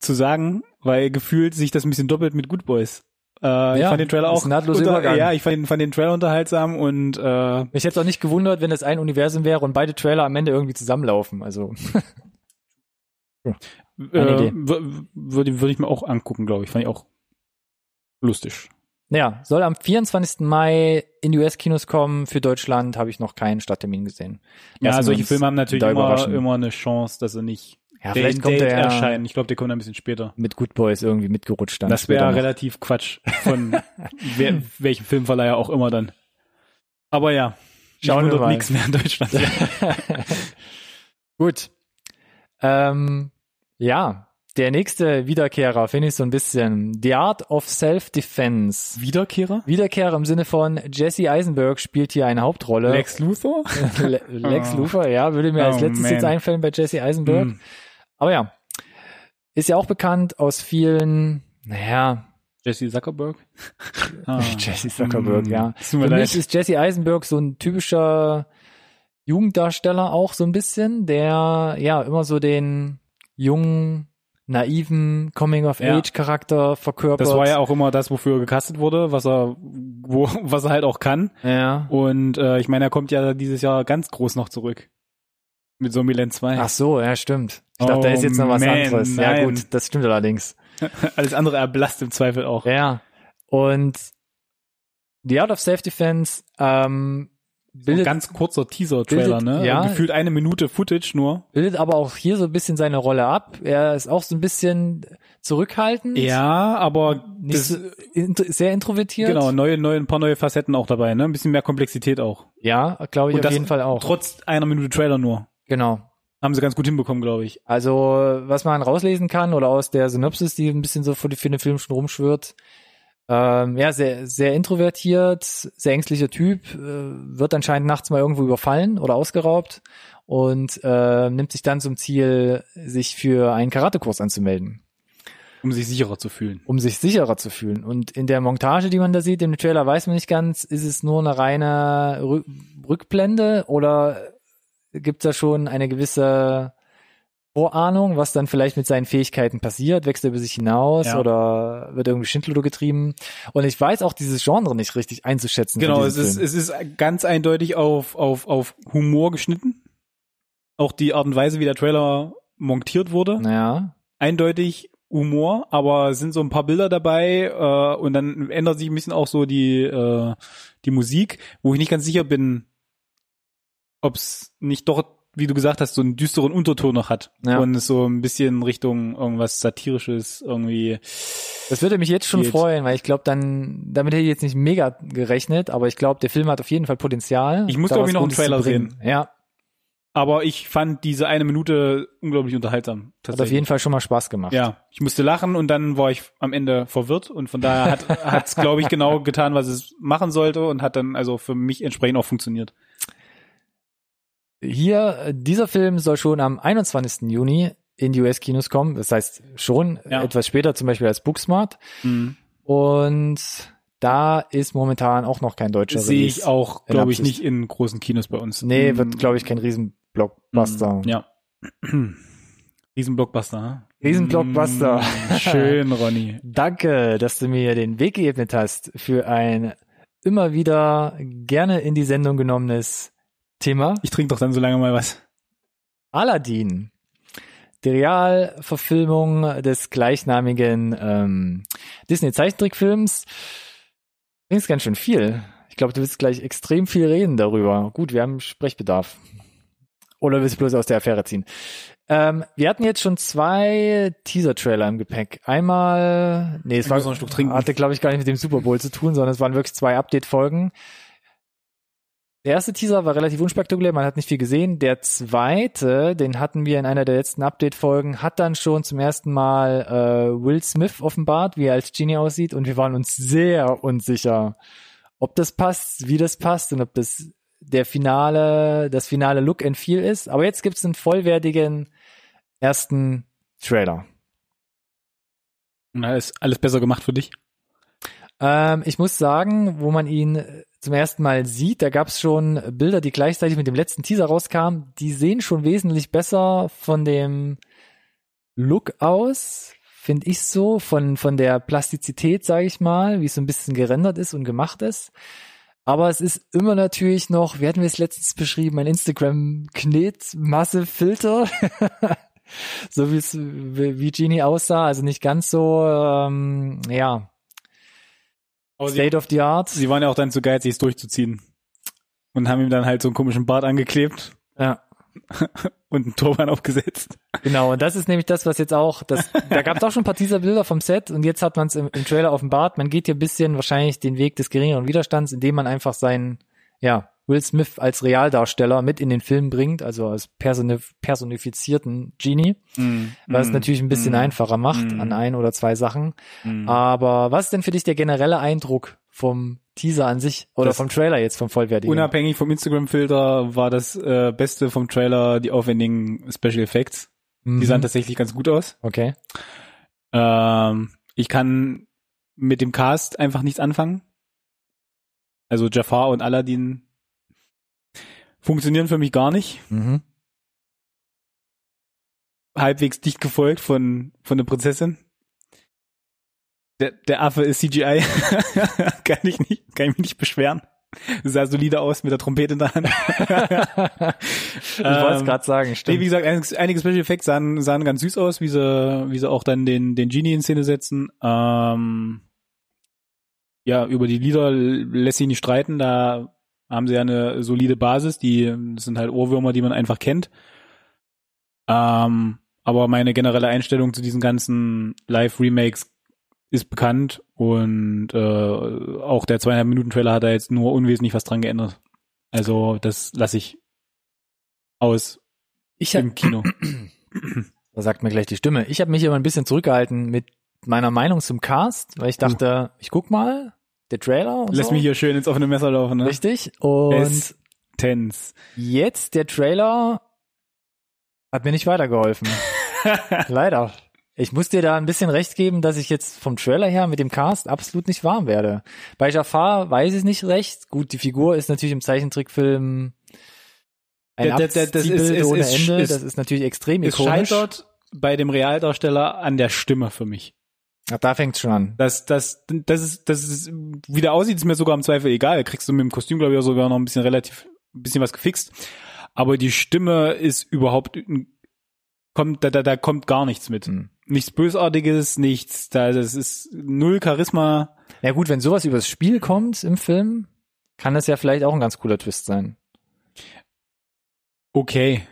zu sagen, weil gefühlt sich das ein bisschen doppelt mit Good Boys. Äh, ich Ja, fand den Trailer auch nahtloser Übergang. ja, ich fand, den- fand den Trailer unterhaltsam und äh, Mich hätte es auch nicht gewundert, wenn das ein Universum wäre und beide Trailer am Ende irgendwie zusammenlaufen. Also, äh, würde würde ich mir auch angucken, glaube ich. Fand ich auch lustig. Naja, soll am 24. Mai in die US-Kinos kommen. Für Deutschland habe ich noch keinen Starttermin gesehen. Ja, Lassen wir solche Filme haben natürlich immer, immer eine Chance, dass sie nicht Ja, vielleicht kommt Date er ja erscheinen. Ich glaube, der kommt ein bisschen später. mit Good Boys irgendwie mitgerutscht dann. Das wäre relativ Quatsch von wer, welchem Filmverleiher auch immer dann. Aber ja, Schauen wir mal. nichts mehr in Deutschland. Gut. Ähm, ja, der nächste Wiederkehrer finde ich so ein bisschen The Art of Self-Defense. Wiederkehrer? Wiederkehrer im Sinne von Jesse Eisenberg spielt hier eine Hauptrolle. Lex Luthor? Le Lex Oh. Luthor, ja, würde mir als Oh, letztes man. jetzt einfallen bei Jesse Eisenberg. Hm. Aber ja, ist ja auch bekannt aus vielen, naja, Jesse Zuckerberg? Ah. Jesse Zuckerberg, Hm. ja. Für leid. mich ist Jesse Eisenberg so ein typischer Jugenddarsteller auch so ein bisschen, der ja immer so den jungen, naiven Coming-of-Age-Charakter verkörpert. das war ja auch immer das, wofür er gecastet wurde, was er, wo, was er halt auch kann. ja. Und äh, ich meine, er kommt ja dieses Jahr ganz groß noch zurück. Mit Zombieland 2. Ach so, ja, stimmt. Ich dachte, da Oh, ist jetzt noch was man, anderes. Ja nein. gut, das stimmt allerdings. Alles andere erblasst im Zweifel auch. Ja. Und The Art of Self-Defense ähm, Ein bildet, ganz kurzer Teaser-Trailer, ne? ja. Gefühlt eine Minute Footage nur. bildet aber auch hier so ein bisschen seine Rolle ab. Er ist auch so ein bisschen zurückhaltend. Ja, aber Nicht das, so, int sehr introvertiert. genau, neue, neue, ein paar neue Facetten auch dabei, ne? Ein bisschen mehr Komplexität auch. Ja, glaube ich Und auf jeden Fall auch. Trotz einer Minute Trailer nur. Genau. Haben sie ganz gut hinbekommen, glaube ich. Also, was man rauslesen kann oder aus der Synopsis, die ein bisschen so für, die, für den Film schon rumschwirrt, ähm, ja, sehr, sehr introvertiert, sehr ängstlicher Typ, äh, wird anscheinend nachts mal irgendwo überfallen oder ausgeraubt und äh, nimmt sich dann zum Ziel, sich für einen Karatekurs anzumelden, Um sich sicherer zu fühlen. um sich sicherer zu fühlen. Und in der Montage, die man da sieht, im Trailer weiß man nicht ganz, ist es nur eine reine Rü Rückblende oder gibt es da schon eine gewisse Vorahnung, was dann vielleicht mit seinen Fähigkeiten passiert, wächst er über sich hinaus Ja. oder wird irgendwie Schindluder getrieben. Und ich weiß auch dieses Genre nicht richtig einzuschätzen. Genau, es ist, Film. es ist ganz eindeutig auf, auf, auf Humor geschnitten. Auch die Art und Weise, wie der Trailer montiert wurde. Naja, Eindeutig Humor, aber es sind so ein paar Bilder dabei äh, und dann ändert sich ein bisschen auch so die, äh, die Musik, wo ich nicht ganz sicher bin, ob es nicht doch, wie du gesagt hast, so einen düsteren Unterton noch hat. Ja. Und es so ein bisschen Richtung irgendwas Satirisches irgendwie. das würde mich jetzt schon Geht. freuen, weil ich glaube, dann, damit hätte ich jetzt nicht mega gerechnet, aber ich glaube, der Film hat auf jeden Fall Potenzial. Ich muss, ich, noch einen Gutes Trailer sehen. Ja, Aber ich fand diese eine Minute unglaublich unterhaltsam. hat auf jeden Fall schon mal Spaß gemacht. Ja, ich musste lachen und dann war ich am Ende verwirrt und von daher hat hat's glaube ich genau getan, was es machen sollte und hat dann also für mich entsprechend auch funktioniert. Hier, äh, dieser Film soll schon am 21. Juni in die US-Kinos kommen. Das heißt schon Ja. etwas später, zum Beispiel als Booksmart. Und da ist momentan auch noch kein deutscher Sehe ich auch, glaube ich, nicht in großen Kinos bei uns. Nee, Mm, wird, glaube ich, kein Riesenblockbuster. mm, Ja. Riesenblockbuster. hm? Riesenblockbuster. Mm, Schön, Ronny. Danke, dass du mir den Weg geebnet hast für ein immer wieder gerne in die Sendung genommenes Thema. Ich trinke doch dann so lange mal was. Aladdin. Die Realverfilmung des gleichnamigen ähm, Disney-Zeichentrickfilms. Ist ganz schön viel. Ich glaube, du willst gleich extrem viel reden darüber. Gut, wir haben Sprechbedarf. Oder willst du bloß aus der Affäre ziehen? Ähm, wir hatten jetzt schon zwei Teaser-Trailer im Gepäck. Einmal, nee, es war, noch einen Schluck trinken. hatte, glaube ich, gar nicht mit dem Super Bowl zu tun, sondern es waren wirklich zwei Update-Folgen. Der erste Teaser war relativ unspektakulär, man hat nicht viel gesehen. Der zweite, den hatten wir in einer der letzten Update-Folgen, hat dann schon zum ersten Mal äh, Will Smith offenbart, wie er als Genie aussieht, und wir waren uns sehr unsicher, ob das passt, wie das passt und ob das der finale, das finale Look and Feel ist. Aber jetzt gibt's einen vollwertigen ersten Trailer. Da ist alles besser gemacht für dich. Ähm, ich muss sagen, wo man ihn zum ersten Mal sieht, da gab es schon Bilder, die gleichzeitig mit dem letzten Teaser rauskamen. Die sehen schon wesentlich besser von dem Look aus, finde ich so, von, von der Plastizität, sage ich mal, wie es so ein bisschen gerendert ist und gemacht ist. Aber es ist immer natürlich noch, wie hatten wir es letztens beschrieben, ein Instagram-Knet-Masse-Filter. so wie es wie Genie aussah, also nicht ganz so, ähm, ja, Aber State sie, of the Art. sie waren ja auch dann zu geizig, es durchzuziehen. Und haben ihm dann halt so einen komischen Bart angeklebt Ja, und einen Turban aufgesetzt. genau. Und das ist nämlich das, was jetzt auch, das, da gab es auch schon ein paar Teaser-Bilder vom Set und jetzt hat man es im, im Trailer offenbart. Man geht hier ein bisschen wahrscheinlich den Weg des geringeren Widerstands, indem man einfach seinen, ja, Will Smith als Realdarsteller mit in den Film bringt, also als personif personifizierten Genie, was es natürlich ein bisschen einfacher macht Mm. an ein oder zwei Sachen. Mhm. Aber was ist denn für dich der generelle Eindruck vom Teaser an sich oder Das- vom Trailer jetzt vom vollwertigen? Unabhängig vom Instagram-Filter war das äh, Beste vom Trailer die aufwendigen Special Effects. Mhm. Die sahen tatsächlich ganz gut aus. Okay. Ähm, ich kann mit dem Cast einfach nichts anfangen. Also Jafar und Aladdin funktionieren für mich gar nicht. Mhm. Halbwegs dicht gefolgt von, von der Prinzessin. Der, der Affe ist CGI. kann ich nicht, kann ich mich nicht beschweren. Sah solide aus mit der Trompete in der Hand. ich wollte es gerade sagen, Nee, stimmt. wie gesagt, einige, einige Special Effects sahen, sahen ganz süß aus, wie sie, wie sie auch dann den, den Genie in Szene setzen. Ähm, ja, über die Lieder lässt sich nicht streiten. Da haben sie ja eine solide Basis. Die das sind halt Ohrwürmer, die man einfach kennt. Ähm, aber meine generelle Einstellung zu diesen ganzen Live-Remakes ist bekannt und äh, auch der zweieinhalb Minuten Trailer hat da jetzt nur unwesentlich was dran geändert. Also das lasse ich aus ich hab, im Kino. da sagt mir gleich die Stimme. Ich habe mich aber ein bisschen zurückgehalten mit meiner Meinung zum Cast, weil ich dachte, ich guck mal, der Trailer und Lass so. mich hier schön ins offene Messer laufen, ne? Richtig. Und Es- Tense. jetzt der Trailer hat mir nicht weitergeholfen. Leider. Ich muss dir da ein bisschen recht geben, dass ich jetzt vom Trailer her mit dem Cast absolut nicht warm werde. Bei Jafar weiß ich nicht recht. Gut, die Figur ist natürlich im Zeichentrickfilm ein der- der- das ist- ist- ohne ist- Ende. ist- das ist natürlich extrem Es ikonisch. scheitert bei dem Realdarsteller an der Stimme für mich. Ach, da fängt's schon an. Das, das, das ist, das ist, wie der aussieht, ist mir sogar im Zweifel egal. Kriegst du mit dem Kostüm, glaube ich, auch sogar noch ein bisschen relativ, ein bisschen was gefixt. Aber die Stimme ist überhaupt, kommt, da, da, da kommt gar nichts mit. Hm. Nichts Bösartiges, nichts, da, das ist null Charisma. Ja gut, wenn sowas übers Spiel kommt im Film, kann das ja vielleicht auch ein ganz cooler Twist sein. Okay.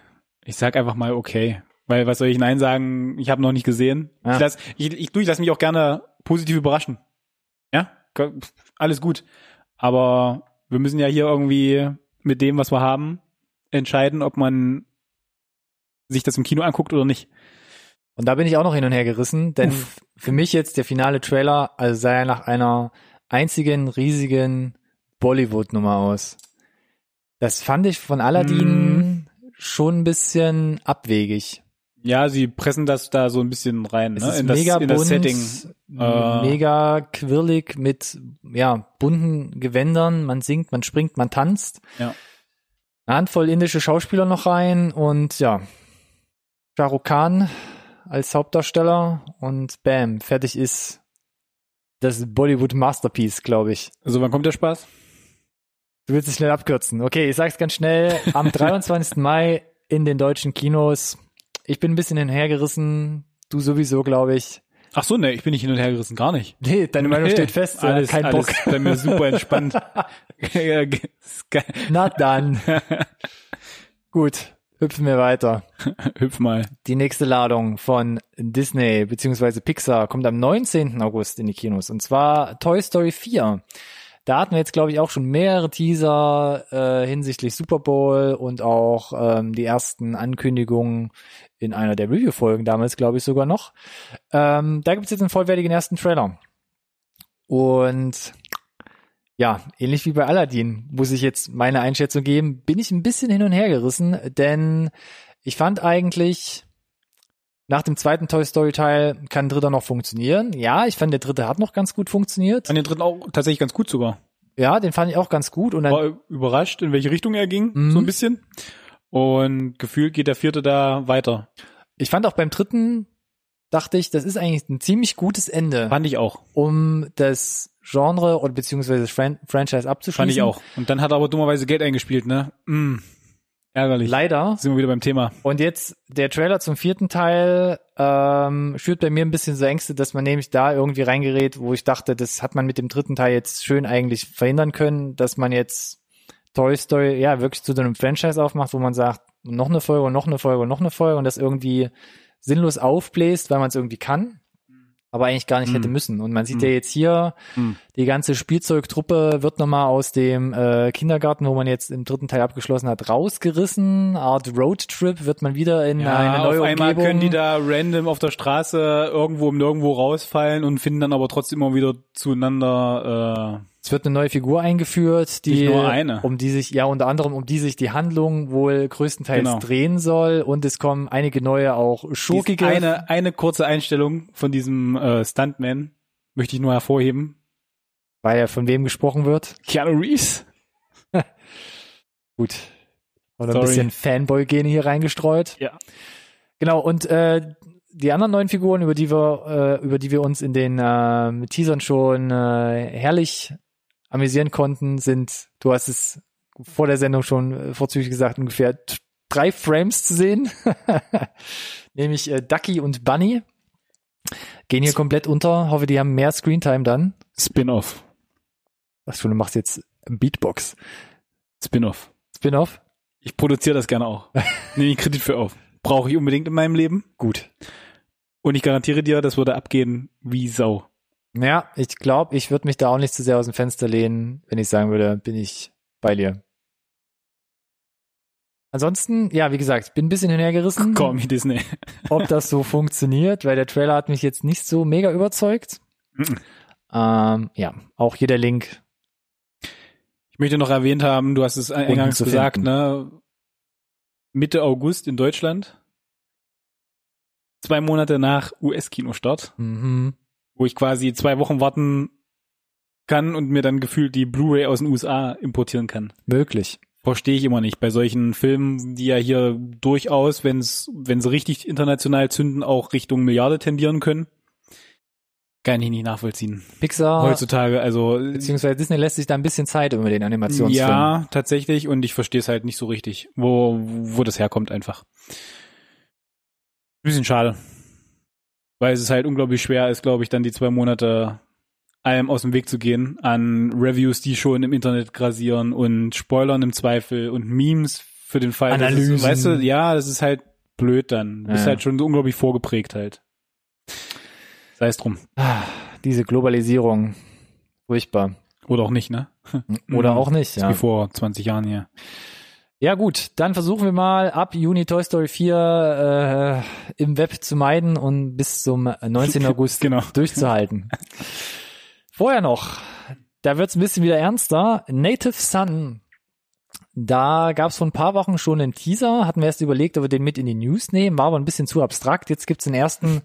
Ich sag einfach mal okay. Weil, was soll ich Nein sagen? Ich habe noch nicht gesehen. Ja. Ich, lass, ich, ich, du, ich lass mich auch gerne positiv überraschen. Ja? Alles gut. Aber wir müssen ja hier irgendwie mit dem, was wir haben, entscheiden, ob man sich das im Kino anguckt oder nicht. Und da bin ich auch noch hin und her gerissen, denn Uff. für mich jetzt der finale Trailer also sah ja nach einer einzigen riesigen Bollywood-Nummer aus. Das fand ich von Aladdin schon ein bisschen abwegig. Ja, sie pressen das da so ein bisschen rein, Es ne? ist in, das, mega in das bunt, Setting. Äh. mega quirlig mit ja bunten Gewändern. Man singt, man springt, man tanzt. Ja. Eine Handvoll indische Schauspieler noch rein und ja, Shah Rukh Khan als Hauptdarsteller und bam, fertig ist das Bollywood Masterpiece, glaube ich. Also wann kommt der Spaß? Du willst es schnell abkürzen. Okay, ich sag's ganz schnell. Am 23. Mai in den deutschen Kinos. Ich bin ein bisschen hinhergerissen. Du sowieso, glaube ich. Ach so, ne, ich bin nicht hin und her gerissen, gar nicht. Nee, deine Meinung Nee, steht fest. Alles, Kein alles Bock. bei mir super entspannt. Na dann. Gut, hüpfen wir weiter. Hüpf mal. Die nächste Ladung von Disney bzw. Pixar kommt am 19. August in die Kinos. Und zwar Toy Story 4. Da hatten wir jetzt, glaube ich, auch schon mehrere Teaser äh, hinsichtlich Super Bowl und auch ähm, die ersten Ankündigungen in einer der Review-Folgen damals, glaube ich, sogar noch. Ähm, da gibt es jetzt einen vollwertigen ersten Trailer. Und ja, ähnlich wie bei Aladdin, muss ich jetzt meine Einschätzung geben, bin ich ein bisschen hin und her gerissen, denn ich fand eigentlich nach dem zweiten Toy Story Teil kann dritter noch funktionieren. Ja, ich fand der dritte hat noch ganz gut funktioniert. An den dritten auch tatsächlich ganz gut sogar. Ja, den fand ich auch ganz gut und dann War überrascht, in welche Richtung er ging, Mhm. so ein bisschen. Und gefühlt geht der vierte da weiter. ich fand auch beim dritten dachte ich, das ist eigentlich ein ziemlich gutes Ende, Fand ich auch. um das Genre oder beziehungsweise das Fran Franchise abzuschließen. Fand ich auch. Und dann hat er aber dummerweise Geld eingespielt, ne? Mm. Ärgerlich. Leider. Sind wir wieder beim Thema. Und jetzt der Trailer zum vierten Teil ähm, schürt bei mir ein bisschen so Ängste, dass man nämlich da irgendwie reingerät, wo ich dachte, das hat man mit dem dritten Teil jetzt schön eigentlich verhindern können, dass man jetzt Toy Story ja wirklich zu so einem Franchise aufmacht, wo man sagt, noch eine Folge und noch eine Folge und noch eine Folge und das irgendwie sinnlos aufbläst, weil man es irgendwie kann, aber eigentlich gar nicht Mhm. hätte müssen. Und man sieht Mhm. ja jetzt hier, Mhm. die ganze Spielzeugtruppe wird nochmal aus dem äh, Kindergarten, wo man jetzt im dritten Teil abgeschlossen hat, rausgerissen. Art Roadtrip wird man wieder in Ja, eine neue auf einmal Umgebung. können die da random auf der Straße irgendwo im Nirgendwo rausfallen und finden dann aber trotzdem immer wieder zueinander. Äh, es wird eine neue Figur eingeführt, die um die sich ja unter anderem um die sich die Handlung wohl größtenteils Genau. drehen soll und es kommen einige neue auch dies schurkige eine, eine kurze Einstellung von diesem äh, Stuntman möchte ich nur hervorheben. weil ja von wem gesprochen wird. Keanu Reeves. Gut. Oder ein bisschen Fanboy-Gene hier reingestreut. Ja. Genau, und äh, die anderen neuen Figuren, über die wir, äh, über die wir uns in den ähm, Teasern schon äh, herrlich amüsieren konnten, sind, du hast es vor der Sendung schon äh, vorzüglich gesagt, ungefähr drei Frames zu sehen. Nämlich äh, Ducky und Bunny. Gehen hier komplett unter. Hoffe, die haben mehr Screentime dann. Spin-off. Schon, du machst jetzt Beatbox. Spin-off. Spin-off? Ich produziere das gerne auch. Nehme ich Kredit für auf. Brauche ich unbedingt in meinem Leben. Gut. Und ich garantiere dir, das würde abgehen wie Sau. Ja, ich glaube, ich würde mich da auch nicht zu sehr aus dem Fenster lehnen, wenn ich sagen würde, bin ich bei dir. Ansonsten, ja, wie gesagt, bin ein bisschen hinhergerissen, Call me Disney. ob das so funktioniert, weil der Trailer hat mich jetzt nicht so mega überzeugt. Mhm. Ähm, ja, auch hier der Link. Ich möchte noch erwähnt haben, du hast es eingangs gesagt, finden. ne? Mitte August in Deutschland. Zwei Monate nach US-Kinostart, Mhm. Wo ich quasi zwei Wochen warten kann und mir dann gefühlt die Blu-ray aus den USA importieren kann. Möglich. Verstehe ich immer nicht. Bei solchen Filmen, die ja hier durchaus, wenn es, wenn sie richtig international zünden, auch Richtung Milliarde tendieren können. Kann ich nicht nachvollziehen. Pixar Heutzutage, also beziehungsweise Disney lässt sich da ein bisschen Zeit über den Animationsfilm. Ja, tatsächlich. Und ich verstehe es halt nicht so richtig, wo, wo das herkommt einfach. Bisschen schade. Weil es ist halt unglaublich schwer ist, glaube ich, dann die zwei Monate allem aus dem Weg zu gehen an Reviews, die schon im Internet grasieren und Spoilern im Zweifel und Memes für den Fall. Analysen. Es, weißt du, ja, das ist halt blöd dann. Du bist Ja. halt schon so unglaublich vorgeprägt halt. Sei es drum. Ah, Diese Globalisierung. Furchtbar. Oder auch nicht, ne? Oder auch nicht, ja. Wie vor 20 Jahren hier. Ja gut, dann versuchen wir mal ab Juni Toy Story 4 äh, im Web zu meiden und bis zum 19. August Genau. durchzuhalten. Vorher noch, da wird's ein bisschen wieder ernster. Native Son. Da gab's vor ein paar Wochen schon einen Teaser, hatten wir erst überlegt, ob wir den mit in die News nehmen, war aber ein bisschen zu abstrakt. Jetzt gibt's den ersten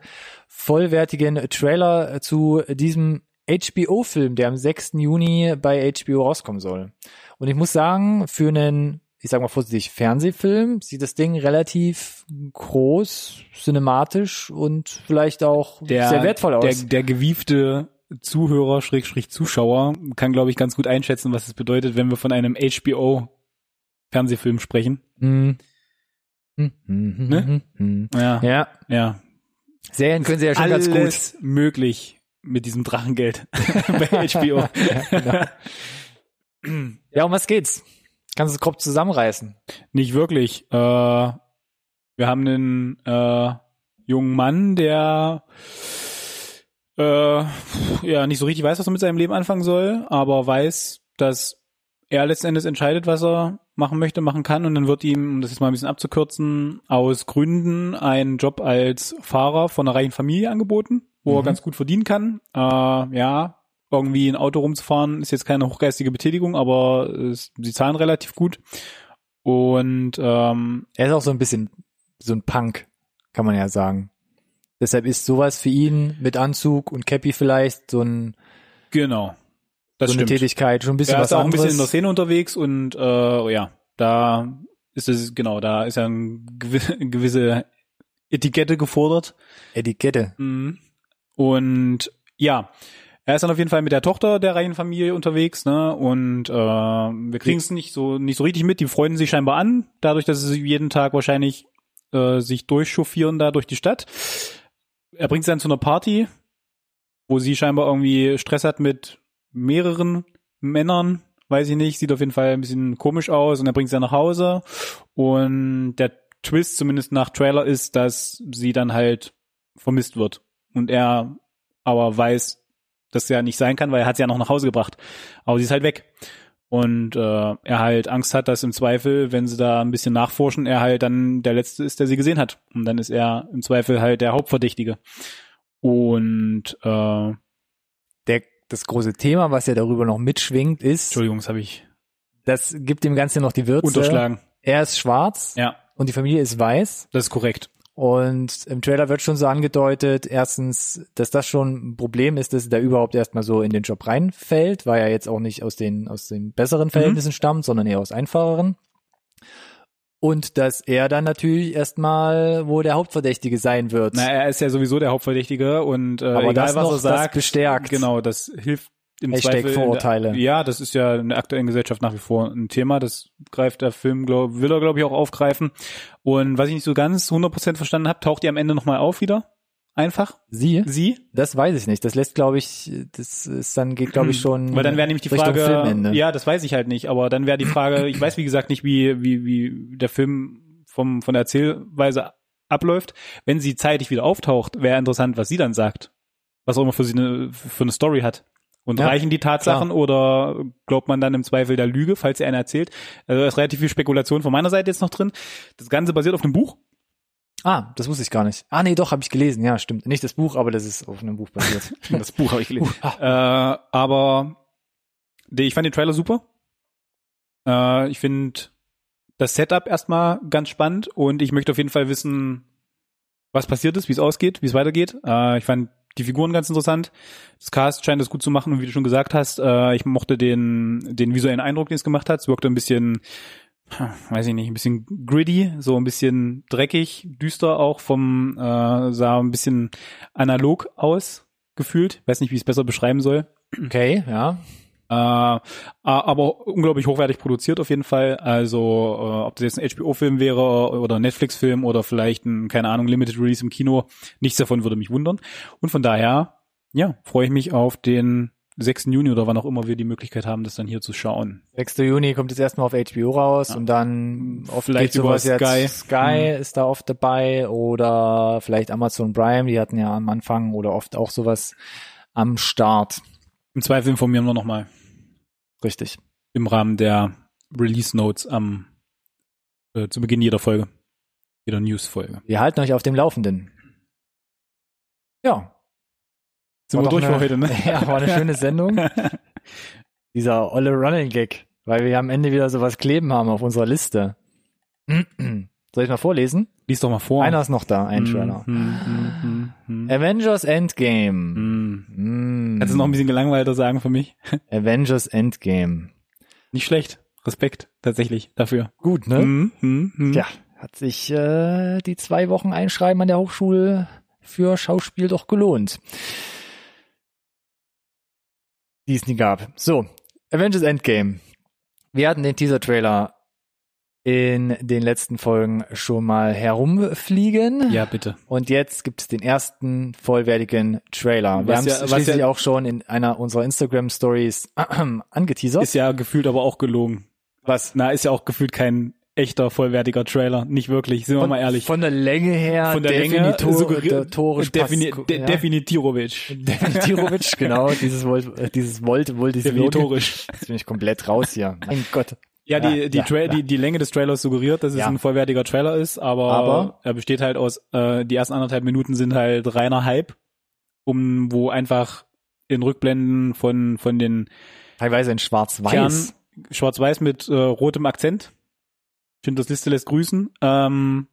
vollwertigen Trailer zu diesem HBO-Film, der am 6. Juni bei HBO rauskommen soll. Und ich muss sagen, für einen, ich sag mal vorsichtig, Fernsehfilm sieht das Ding relativ groß, cinematisch und vielleicht auch der, sehr wertvoll aus. Der, der gewiefte Zuhörer, Schrägstrich Zuschauer, kann, glaube ich, ganz gut einschätzen, was es bedeutet, wenn wir von einem HBO-Fernsehfilm sprechen. Mhm. Mhm, mhm, Ne? mhm. Ja, ja. Ja, Serien können sie ja schon ganz gut. Alles möglich mit diesem Drachengeld bei HBO. genau. Ja, um was geht's? Kannst du es grob zusammenreißen? Nicht wirklich. Äh, wir haben einen äh, jungen Mann, der äh, ja nicht so richtig weiß, was er mit seinem Leben anfangen soll, aber weiß, dass er letzten Endes entscheidet, was er machen möchte, machen kann und dann wird ihm, um das jetzt mal ein bisschen abzukürzen, aus Gründen ein Job als Fahrer von einer reichen Familie angeboten, wo er Mhm. ganz gut verdienen kann. Äh, ja, irgendwie ein Auto rumzufahren ist jetzt keine hochgeistige Betätigung, aber es, sie zahlen relativ gut. Und ähm, Er ist auch so ein bisschen so ein Punk, kann man ja sagen. Deshalb ist sowas für ihn mit Anzug und Cappy vielleicht so, ein, Genau. Das so eine stimmt. Tätigkeit, schon ein bisschen er was ist auch ein anderes. bisschen in der Szene unterwegs und äh, ja, da ist es, genau, da ist ja eine gewi- gewisse Etikette gefordert. Etikette. Mhm. Und ja, er ist dann auf jeden Fall mit der Tochter der Reihenfamilie unterwegs, ne? Und äh, wir kriegen es nicht so nicht so richtig mit. Die freuen sich scheinbar an, dadurch, dass sie jeden Tag wahrscheinlich äh, sich durchchauffieren da durch die Stadt. Er bringt sie dann zu einer Party, wo sie scheinbar irgendwie Stress hat mit mehreren Männern, weiß ich nicht, sieht auf jeden Fall ein bisschen komisch aus und er bringt sie dann nach Hause und der Twist zumindest nach Trailer ist, dass sie dann halt vermisst wird und er aber weiß, dass er nicht sein kann, weil er hat sie ja noch nach Hause gebracht, aber sie ist halt weg und äh, er halt Angst hat, dass im Zweifel, wenn sie da ein bisschen nachforschen, er halt dann der Letzte ist, der sie gesehen hat und dann ist er im Zweifel halt der Hauptverdächtige und äh, Der, das große Thema, was ja darüber noch mitschwingt, ist, Entschuldigung, das habe ich das gibt dem Ganzen noch die Würze. unterschlagen. Er ist schwarz Ja, und die Familie ist weiß. das ist korrekt. Und im Trailer wird schon so angedeutet, erstens, dass das schon ein Problem ist, dass er da überhaupt erstmal so in den Job reinfällt, weil er jetzt auch nicht aus den, aus den besseren Verhältnissen stammt, sondern eher aus einfacheren. Und dass er dann natürlich erstmal wohl der Hauptverdächtige sein wird. Na, er ist ja sowieso der Hauptverdächtige und äh, Aber egal das was noch, er sagt, bestärkt. Genau, das hilft im Hashtag Zweifel. der- Vorurteile. Ja, das ist ja in der aktuellen Gesellschaft nach wie vor ein Thema. Das greift der Film, glaub, will er glaube ich auch aufgreifen. Und was ich nicht so ganz 100% verstanden habe, taucht die am Ende nochmal auf wieder. Einfach. Sie? Sie. Das weiß ich nicht. Das lässt, glaube ich, das ist dann geht, glaube ich, schon. Weil dann wäre nämlich die Richtung Frage, Filmende. ja, das weiß ich halt nicht, aber dann wäre die Frage, ich weiß wie gesagt nicht, wie, wie, wie der Film vom, von der Erzählweise abläuft. Wenn sie zeitig wieder auftaucht, wäre interessant, was sie dann sagt. Was auch immer für sie eine, für eine Story hat. Und Ja, reichen die Tatsachen oder glaubt man dann im Zweifel der Lüge, falls sie eine erzählt? Also da ist relativ viel Spekulation von meiner Seite jetzt noch drin. Das Ganze basiert auf einem Buch. Ah, das wusste ich gar nicht. Ah, nee, doch, habe ich gelesen. Ja, stimmt. Nicht das Buch, aber das ist auf einem Buch basiert. Das Buch habe ich gelesen. äh, aber die, ich fand den Trailer super. Äh, ich finde das Setup erstmal ganz spannend und ich möchte auf jeden Fall wissen, was passiert ist, wie es ausgeht, wie es weitergeht. Äh, ich fand die Figuren ganz interessant. Das Cast scheint das gut zu machen und wie du schon gesagt hast, äh, ich mochte den, den visuellen Eindruck, den es gemacht hat. Es wirkte ein bisschen, weiß ich nicht, ein bisschen gritty, so ein bisschen dreckig, düster auch vom, äh, sah ein bisschen analog aus, gefühlt. Weiß nicht, wie ich es besser beschreiben soll. Okay, ja. Äh, aber unglaublich hochwertig produziert auf jeden Fall. Also äh, ob das jetzt ein HBO-Film wäre oder ein Netflix-Film oder vielleicht ein, keine Ahnung, Limited Release im Kino, nichts davon würde mich wundern. Und von daher, ja, freue ich mich auf den 6. Juni oder wann auch immer wir die Möglichkeit haben, das dann hier zu schauen. 6. Juni kommt jetzt erstmal auf HBO raus Ja. und dann oft Vielleicht über Sky. jetzt. Sky ist da oft dabei oder vielleicht Amazon Prime, die hatten ja am Anfang oder oft auch sowas am Start. Im Zweifel informieren wir nochmal Richtig. im Rahmen der Release Notes am äh, zu Beginn jeder Folge. Jeder News-Folge. Wir halten euch auf dem Laufenden. Ja. Sind War wir durch eine, für heute, ne? Ja, war eine schöne Sendung. Dieser olle Running Gag, weil wir am Ende wieder sowas kleben haben auf unserer Liste. Soll ich mal vorlesen? Lies doch mal vor. Einer ist noch da, ein Trailer. Hm, hm, hm, hm, Avengers Endgame. Mm. Kannst du noch ein bisschen gelangweilter sagen für mich? Avengers Endgame. Nicht schlecht. Respekt, tatsächlich, dafür. Gut, ne? Hm, hm, hm. Ja, hat sich äh, die zwei Wochen Einschreiben an der Hochschule für Schauspiel doch gelohnt. Die es nie gab. So, Avengers Endgame. Wir hatten den Teaser-Trailer in den letzten Folgen schon mal herumfliegen. Ja, bitte. Und jetzt gibt es den ersten vollwertigen Trailer. Wir haben ja- es was schließlich ja- auch schon in einer unserer Instagram-Stories angeteasert. Ist ja gefühlt aber auch gelogen. was? Na, ist ja auch gefühlt kein echter, vollwertiger Trailer. Nicht wirklich, sind wir mal ehrlich. Von der Länge her, Von der Länge torisch defini de ja. Definitirovic. Definitirovic, genau, dieses Volt, äh, dieses Volt, wohl dieses. Definitorisch. Jetzt bin ich komplett raus hier. Mein Gott. Ja, die, Ja, die, ja, Tra die, die Länge des Trailers suggeriert, dass es Ja. ein vollwertiger Trailer ist, aber, Aber? er besteht halt aus, äh, die ersten anderthalb Minuten sind halt reiner Hype, um, wo einfach in Rückblenden von, von den Teilweise in schwarz-weiß. schwarz-weiß mit äh, rotem Akzent. Schindlers Liste lässt grüßen. Ähm,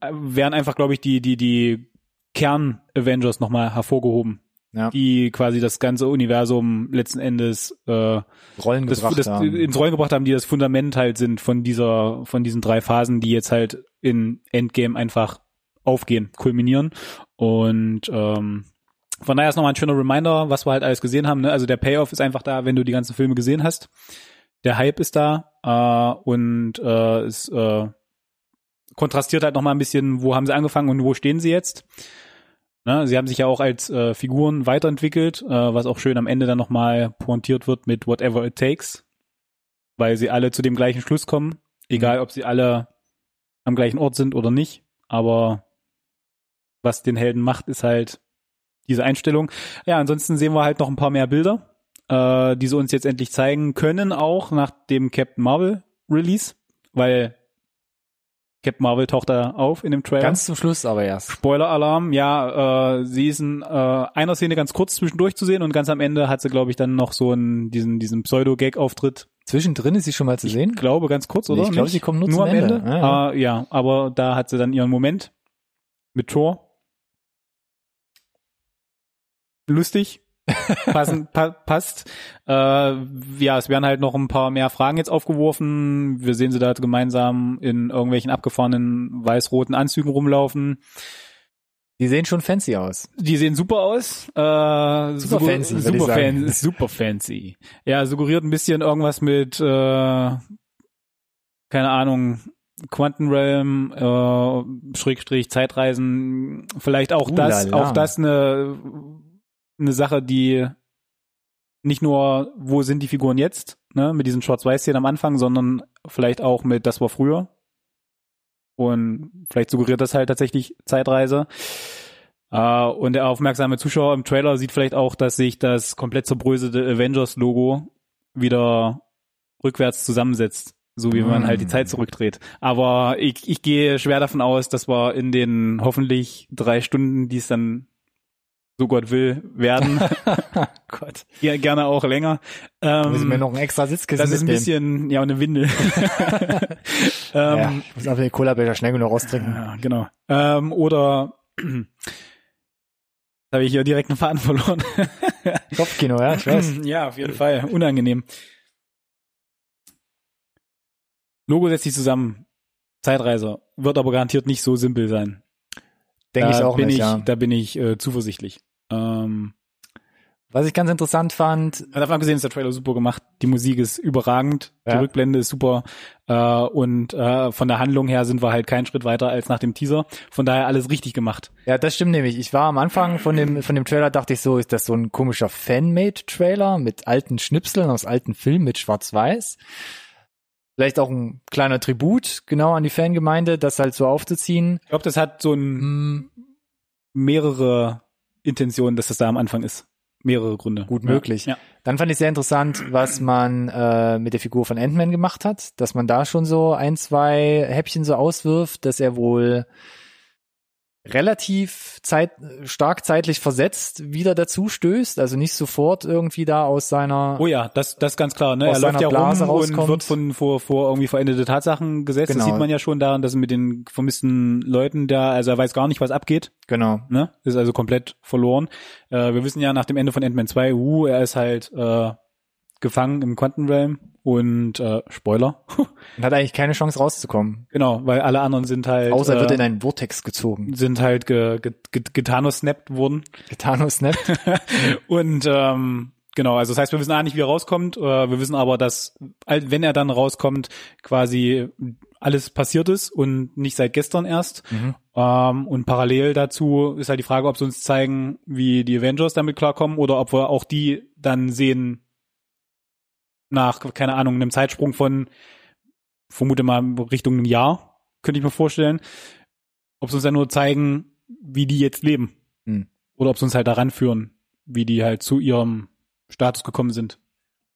äh, werden einfach, glaube ich, die, die, die Kern-Avengers nochmal hervorgehoben. Ja. Die quasi das ganze Universum letzten Endes äh, Rollen das, gebracht das haben. ins Rollen gebracht haben, die das Fundament halt sind von dieser, von diesen drei Phasen, die jetzt halt in Endgame einfach aufgehen, kulminieren. Und ähm, von daher ist nochmal ein schöner Reminder, was wir halt alles gesehen haben. Ne? Also der Payoff ist einfach da, wenn du die ganzen Filme gesehen hast. Der Hype ist da äh, und äh, es äh, kontrastiert halt nochmal ein bisschen, wo haben sie angefangen und wo stehen sie jetzt. Ne? Sie haben sich ja auch als äh, Figuren weiterentwickelt, äh, was auch schön am Ende dann nochmal pointiert wird mit Whatever It Takes, weil sie alle zu dem gleichen Schluss kommen, egal ob sie alle am gleichen Ort sind oder nicht. Aber was den Helden macht, ist halt diese Einstellung. Ja, ansonsten sehen wir halt noch ein paar mehr Bilder, äh, die sie uns jetzt endlich zeigen können, auch nach dem Captain Marvel Release, weil Captain Marvel taucht da auf in dem Trailer. Ganz zum Schluss aber erst. Spoiler-Alarm, ja, äh, sie ist in äh, einer Szene ganz kurz zwischendurch zu sehen und ganz am Ende hat sie, glaube ich, dann noch so einen, diesen, diesen Pseudo-Gag-Auftritt. Zwischendrin ist sie schon mal zu sehen. Ich glaube, ganz kurz, oder? Nee, ich glaube, sie kommen nur, nur am Ende. Ende. Ja, ja. Äh, ja, aber da hat sie dann ihren Moment mit Thor. Lustig. Passen, pa passt. Äh, ja, es werden halt noch ein paar mehr Fragen jetzt aufgeworfen. Wir sehen sie da gemeinsam in irgendwelchen abgefahrenen weiß-roten Anzügen rumlaufen. Die sehen schon fancy aus. Die sehen super aus. Äh, Super fancy, super, fan, super fancy. Ja, suggeriert ein bisschen irgendwas mit, äh, keine Ahnung, Quantenrealm, äh, Schrägstrich, Zeitreisen, vielleicht auch das, Ulala. auch das eine, eine Sache, die nicht nur, wo sind die Figuren jetzt, ne, mit diesen Schwarz-Weiß-Szenen am Anfang, sondern vielleicht auch mit, das war früher. Und vielleicht suggeriert das halt tatsächlich Zeitreise. Äh, und der aufmerksame Zuschauer im Trailer sieht vielleicht auch, dass sich das komplett zerbröselte Avengers-Logo wieder rückwärts zusammensetzt. So wie wenn man Mm. halt die Zeit zurückdreht. Aber ich, ich gehe schwer davon aus, dass wir in den hoffentlich drei Stunden, die es dann so Gott will, werden, Gott. ja, gerne auch länger. Da muss ich Ähm, noch einen extra Sitzkissen das ist ein bisschen, ja, und eine Windel. ja, ähm, ich muss einfach den Cola-Becher schnell genug raustrinken. Ja, genau. Ähm, oder habe ich hier direkt einen Faden verloren. Kopfkino, ja, ich weiß. ja, auf jeden Fall. Unangenehm. Logo setzt sich zusammen. Zeitreise. Wird aber garantiert nicht so simpel sein. Denke ich auch bin nicht, ich, ja. Da bin ich äh, zuversichtlich. Ähm, Was ich ganz interessant fand, davon abgesehen ist der Trailer super gemacht. Die Musik ist überragend. Die Ja. Rückblende ist super. Äh, und äh, von der Handlung her sind wir halt keinen Schritt weiter als nach dem Teaser. Von daher alles richtig gemacht. ja, das stimmt nämlich. Ich war am Anfang von dem, von dem Trailer, dachte ich so, ist das so ein komischer Fan-Made-Trailer mit alten Schnipseln aus alten Filmen mit Schwarz-Weiß? Vielleicht auch ein kleiner Tribut, genau an die Fangemeinde, das halt so aufzuziehen. Ich glaube, das hat so ein Hm, mehrere Intentionen, dass das da am Anfang ist. Mehrere Gründe. Gut möglich. Ja. Dann fand ich sehr interessant, was man äh, mit der Figur von Ant-Man gemacht hat, dass man da schon so ein, zwei Häppchen so auswirft, dass er wohl relativ zeit, stark zeitlich versetzt wieder dazu stößt, also nicht sofort irgendwie da aus seiner Oh ja, das, das ist ganz klar. Ne? Er läuft ja Blase rum und rauskommt. wird von vor, vor irgendwie veränderte Tatsachen gesetzt. Genau. Das sieht man ja schon daran, dass er mit den vermissten Leuten da, also er weiß gar nicht, was abgeht. genau. Ne? Ist also komplett verloren. Äh, wir wissen ja nach dem Ende von Ant-Man 2, uh, er ist halt äh, gefangen im Quantenrealm und äh, Spoiler. Und hat eigentlich keine Chance rauszukommen. genau, weil alle anderen sind halt Außer er wird äh, in einen Vortex gezogen. sind halt ge, ge, ge, getanosnappt worden. Thanos snappt. Und ähm, genau, also das heißt, wir wissen auch nicht, wie er rauskommt. Äh, wir wissen aber, dass, wenn er dann rauskommt, quasi alles passiert ist und nicht seit gestern erst. Mhm. Ähm, und parallel dazu ist halt die Frage, ob sie uns zeigen, wie die Avengers damit klarkommen oder ob wir auch die dann sehen nach, keine Ahnung, einem Zeitsprung von, vermute mal, Richtung einem Jahr, könnte ich mir vorstellen. Ob sie uns dann nur zeigen, wie die jetzt leben. Hm. Oder ob sie uns halt daran führen, wie die halt zu ihrem Status gekommen sind.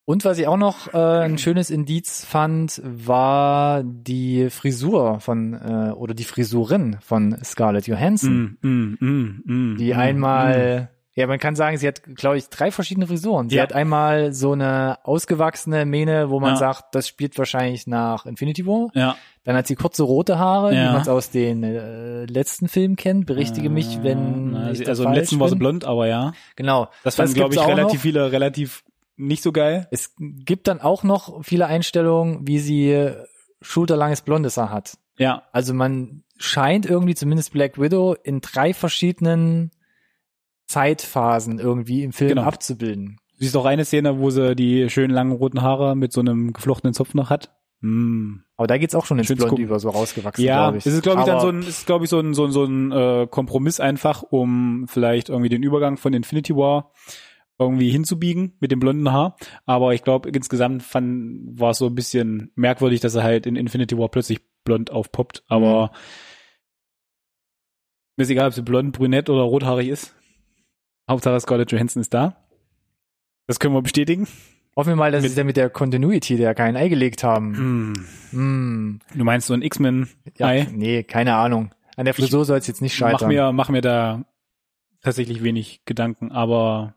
Und was ich auch noch äh, ein schönes Indiz fand, war die Frisur von äh, oder die Frisurin von Scarlett Johansson, Mm, mm, mm, mm, die mm, einmal Ja, man kann sagen, sie hat, glaube ich, drei verschiedene Frisuren. Sie Ja. hat einmal so eine ausgewachsene Mähne, wo man Ja. sagt, das spielt wahrscheinlich nach Infinity War. Ja. Dann hat sie kurze rote Haare, Ja. wie man es aus den äh, letzten Filmen kennt. Berichtige mich, wenn Na, ich also im letzten war sie bin. blond, aber ja. Genau. Das fanden, glaube ich, relativ noch. viele relativ nicht so geil. Es gibt dann auch noch viele Einstellungen, wie sie schulterlanges blondes Haar hat. Ja. Also man scheint irgendwie zumindest Black Widow in drei verschiedenen Zeitphasen irgendwie im Film Genau. abzubilden. Du siehst auch eine Szene, wo sie die schönen langen roten Haare mit so einem geflochtenen Zopf noch hat. Hm. Aber da geht's auch schon ins Schönes Blond über, so rausgewachsen, Ja, glaube ich. es ist glaube ich dann so ein, ist glaube ich so ein so ein, so ein äh, Kompromiss einfach, um vielleicht irgendwie den Übergang von Infinity War irgendwie hinzubiegen mit dem blonden Haar. Aber ich glaube insgesamt fand war es so ein bisschen merkwürdig, dass er halt in Infinity War plötzlich blond aufpoppt. Aber mir ist egal, ob sie blond, brünett oder rothaarig ist. Hauptsache Scarlett Johansson ist da. Das können wir bestätigen. Hoffen wir mal, dass Mit- sie da mit der Continuity der kein Ei gelegt haben. Hm. Hm. Du meinst so ein X-Men? Ja, Ei? nee, keine Ahnung. An der Frisur soll es jetzt nicht Mach scheitern. mir, mach mir da tatsächlich wenig Gedanken, aber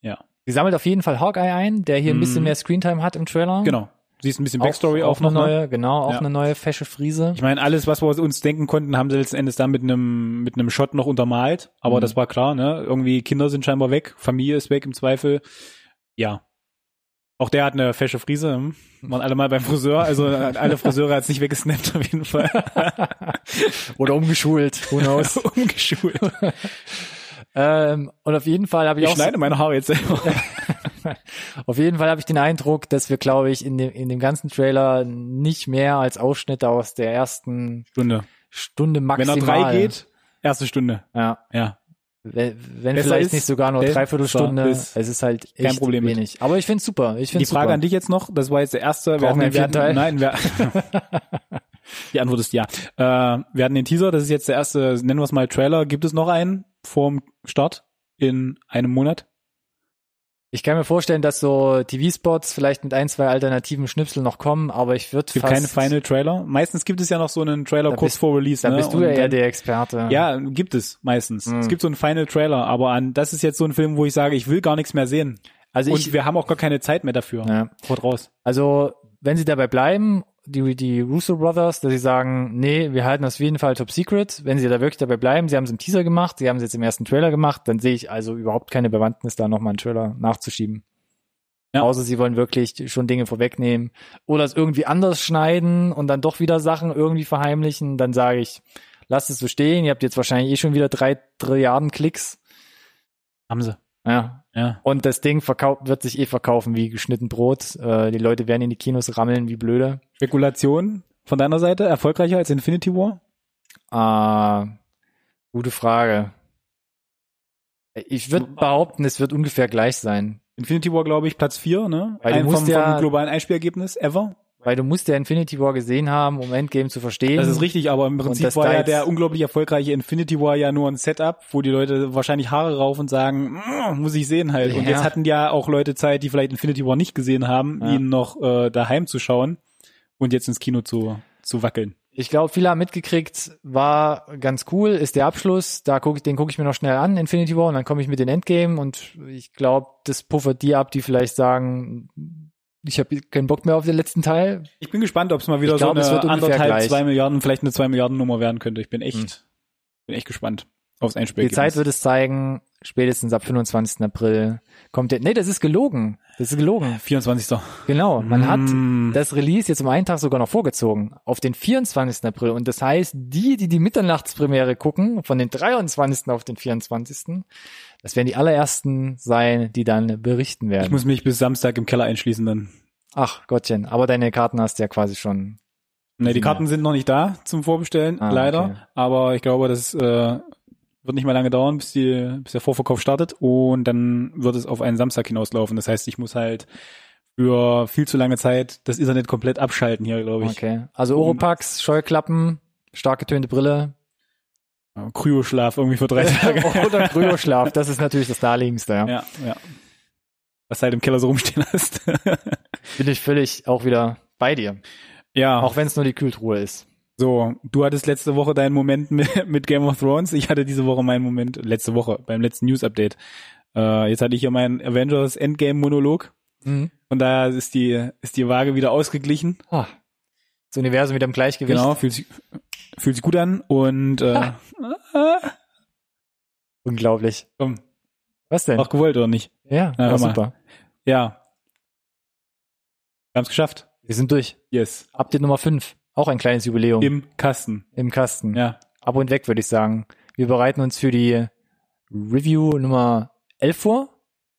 ja. Sie sammelt auf jeden Fall Hawkeye ein, der hier ein bisschen Mhm. mehr Screentime hat im Trailer. Genau. Siehst ein bisschen Backstory auch, auch, eine noch. ne? neue, genau, auch Ja. eine neue fesche Friese. Ich meine, alles, was wir uns denken konnten, haben sie letzten Endes dann mit einem mit einem Shot noch untermalt. Aber Mhm. das war klar, ne? Irgendwie Kinder sind scheinbar weg, Familie ist weg im Zweifel. Ja. Auch der hat eine fesche Frise. Hm? Waren alle mal beim Friseur. Also alle Friseure hat's nicht weggesnappt auf jeden Fall. Oder umgeschult, who knows. Umgeschult. ähm, und auf jeden Fall habe ich, Ich auch schneide meine Haare jetzt selber. auf jeden Fall habe ich den Eindruck, dass wir, glaube ich, in dem, in dem ganzen Trailer nicht mehr als Ausschnitte aus der ersten Stunde. Stunde Wenn maximal. er drei geht, erste Stunde. Ja. Ja. Wenn, wenn vielleicht ist, nicht sogar nur besser Dreiviertelstunde, ist es ist halt echt kein Problem mit. wenig. Aber ich find's super. Ich Die find's Frage super. an dich jetzt noch, das war jetzt der erste. Brauchen wir einen vierten Teil? Nein, wir, die Antwort ist ja. Äh, wir hatten den Teaser, das ist jetzt der erste, nennen wir es mal Trailer. Gibt es noch einen vorm Start in einem Monat? Ich kann mir vorstellen, dass so TV-Spots vielleicht mit ein, zwei alternativen Schnipseln noch kommen, aber ich würde fast, keine Final Trailer. Meistens gibt es ja noch so einen Trailer kurz bist- vor Release. da ne? bist du ja eher der Experte. Ja, gibt es meistens. Mhm. Es gibt so einen Final Trailer, aber an das ist jetzt so ein Film, wo ich sage, ich will gar nichts mehr sehen. also Und ich, wir haben auch gar keine Zeit mehr dafür. ja. Haut raus. also wenn sie dabei bleiben, die, die Russo Brothers, dass sie sagen, nee, wir halten das auf jeden Fall top secret. Wenn sie da wirklich dabei bleiben, sie haben es im Teaser gemacht, sie haben es jetzt im ersten Trailer gemacht, dann sehe ich also überhaupt keine Bewandtnis, da nochmal einen Trailer nachzuschieben. Ja. Außer sie wollen wirklich schon Dinge vorwegnehmen oder es irgendwie anders schneiden und dann doch wieder Sachen irgendwie verheimlichen, dann sage ich, lasst es so stehen, ihr habt jetzt wahrscheinlich eh schon wieder drei Trilliarden Klicks. Haben sie. Ja. Ja. Und das Ding verkau wird sich eh verkaufen wie geschnitten Brot. Äh, die Leute werden in die Kinos rammeln wie blöde. Spekulation von deiner Seite erfolgreicher als Infinity War? Äh, gute Frage. Ich würde behaupten, es wird ungefähr gleich sein. Infinity War, glaube ich, Platz 4, ne? Weil du Ein musst vom, ja- vom globalen Einspielergebnis ever. Weil du musst ja Infinity War gesehen haben, um Endgame zu verstehen. Das ist richtig, aber im Prinzip war ja der unglaublich erfolgreiche Infinity War ja nur ein Setup, wo die Leute wahrscheinlich Haare rauf und sagen, "Mm, muss ich sehen halt. Und Ja. jetzt hatten ja auch Leute Zeit, die vielleicht Infinity War nicht gesehen haben, Ja. ihn noch äh, daheim zu schauen und jetzt ins Kino zu, zu wackeln. Ich glaube, viele haben mitgekriegt, war ganz cool, ist der Abschluss. Da guck ich, den gucke ich mir noch schnell an, Infinity War, und dann komme ich mit den Endgame und ich glaube, das puffert die ab, die vielleicht sagen, ich habe keinen Bock mehr auf den letzten Teil. Ich bin gespannt, ob es mal wieder glaub, so es eine anderthalb, gleich. zwei Milliarden, vielleicht eine zwei Milliarden Nummer werden könnte. Ich bin echt, Hm. bin echt gespannt aufs Die Einspielergebnis. Zeit wird es zeigen, spätestens ab 25. April kommt der. Nee, das ist gelogen. Das ist gelogen. 24. Genau. Man hat Mm. das Release jetzt um einen Tag sogar noch vorgezogen. Auf den 24. April. Und das heißt, die, die die Mitternachtspremiere gucken, von den 23. auf den 24. Das werden die allerersten sein, die dann berichten Ich werden. muss mich bis Samstag im Keller einschließen dann. Ach Gottchen, aber deine Karten hast du ja quasi schon. Ne, die. Karten sind noch nicht da zum Vorbestellen, Ah, leider. okay. Aber ich glaube, das äh, wird nicht mehr lange dauern, bis, die, bis der Vorverkauf startet. Und dann wird es auf einen Samstag hinauslaufen. Das heißt, ich muss halt für viel zu lange Zeit das Internet komplett abschalten hier, glaube ich. Okay. Also Oropax, Scheuklappen, stark getönte Brille Kryoschlaf irgendwie für drei Tage. oder Kryoschlaf. Das ist natürlich das naheliegendste. Ja. ja, ja. Was halt im Keller so rumstehen hast. Bin ich völlig auch wieder bei dir. ja, Auch wenn es nur die Kühltruhe ist. So. Du hattest letzte Woche deinen Moment mit, mit Game of Thrones. Ich hatte diese Woche meinen Moment, letzte Woche, beim letzten News-Update, Äh, jetzt hatte ich hier meinen Avengers Endgame Monolog. Mhm. Von daher ist die, ist die Waage wieder ausgeglichen. Ah, das Universum wieder im Gleichgewicht. Genau, fühlt sich, fühlt sich gut an und äh, Unglaublich. komm, Was denn? auch gewollt oder nicht? ja, Na, mal. super. Ja. Wir haben es geschafft. Wir sind durch. Yes. Update Nummer 5. Auch ein kleines Jubiläum Im Kasten. im Kasten. Ja. Ab und weg, würde ich sagen. Wir bereiten uns für die Review Nummer 11 vor.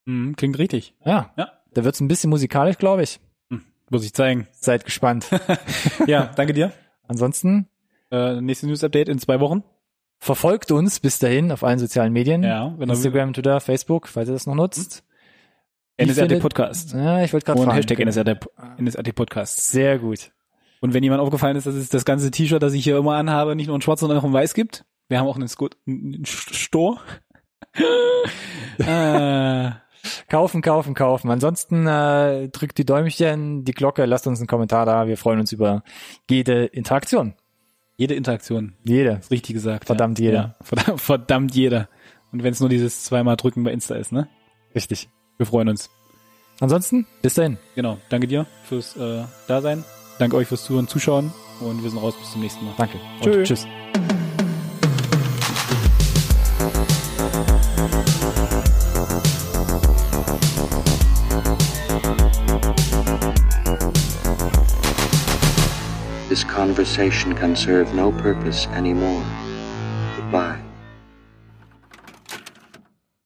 Mhm, klingt richtig. Ja. Ja. Da wird's ein bisschen musikalisch, glaube ich. Hm, muss ich zeigen. Seid gespannt. Ja, danke dir. Ansonsten Äh, nächstes News-Update in zwei Wochen. verfolgt uns bis dahin auf allen sozialen Medien. Ja, Instagram, Twitter, Facebook, falls ihr das noch nutzt. Wie NSRT Podcast. Ja, ich wollte gerade fragen. Hashtag NSRT, NSRT Podcast. Sehr gut. Und wenn jemand aufgefallen ist, dass es das ganze T-Shirt, das ich hier immer anhabe, nicht nur in schwarz, sondern auch in weiß gibt. Wir haben auch einen, Sco einen Store. äh, Kaufen, kaufen, kaufen. Ansonsten äh, drückt die Däumchen, die Glocke, lasst uns einen Kommentar da. Wir freuen uns über jede Interaktion. jede Interaktion. Jede. Ist richtig gesagt. Verdammt ja. jeder. Ja, verdammt, verdammt jeder. Und wenn es nur dieses zweimal drücken bei Insta ist, ne? Richtig. Wir freuen uns. Ansonsten, bis dahin. Genau. Danke dir fürs äh, Dasein. Danke euch fürs Zuhören, Zuschauen. Und wir sind raus. Bis zum nächsten Mal. Danke. Tschö. Und tschüss. This conversation can serve no purpose anymore.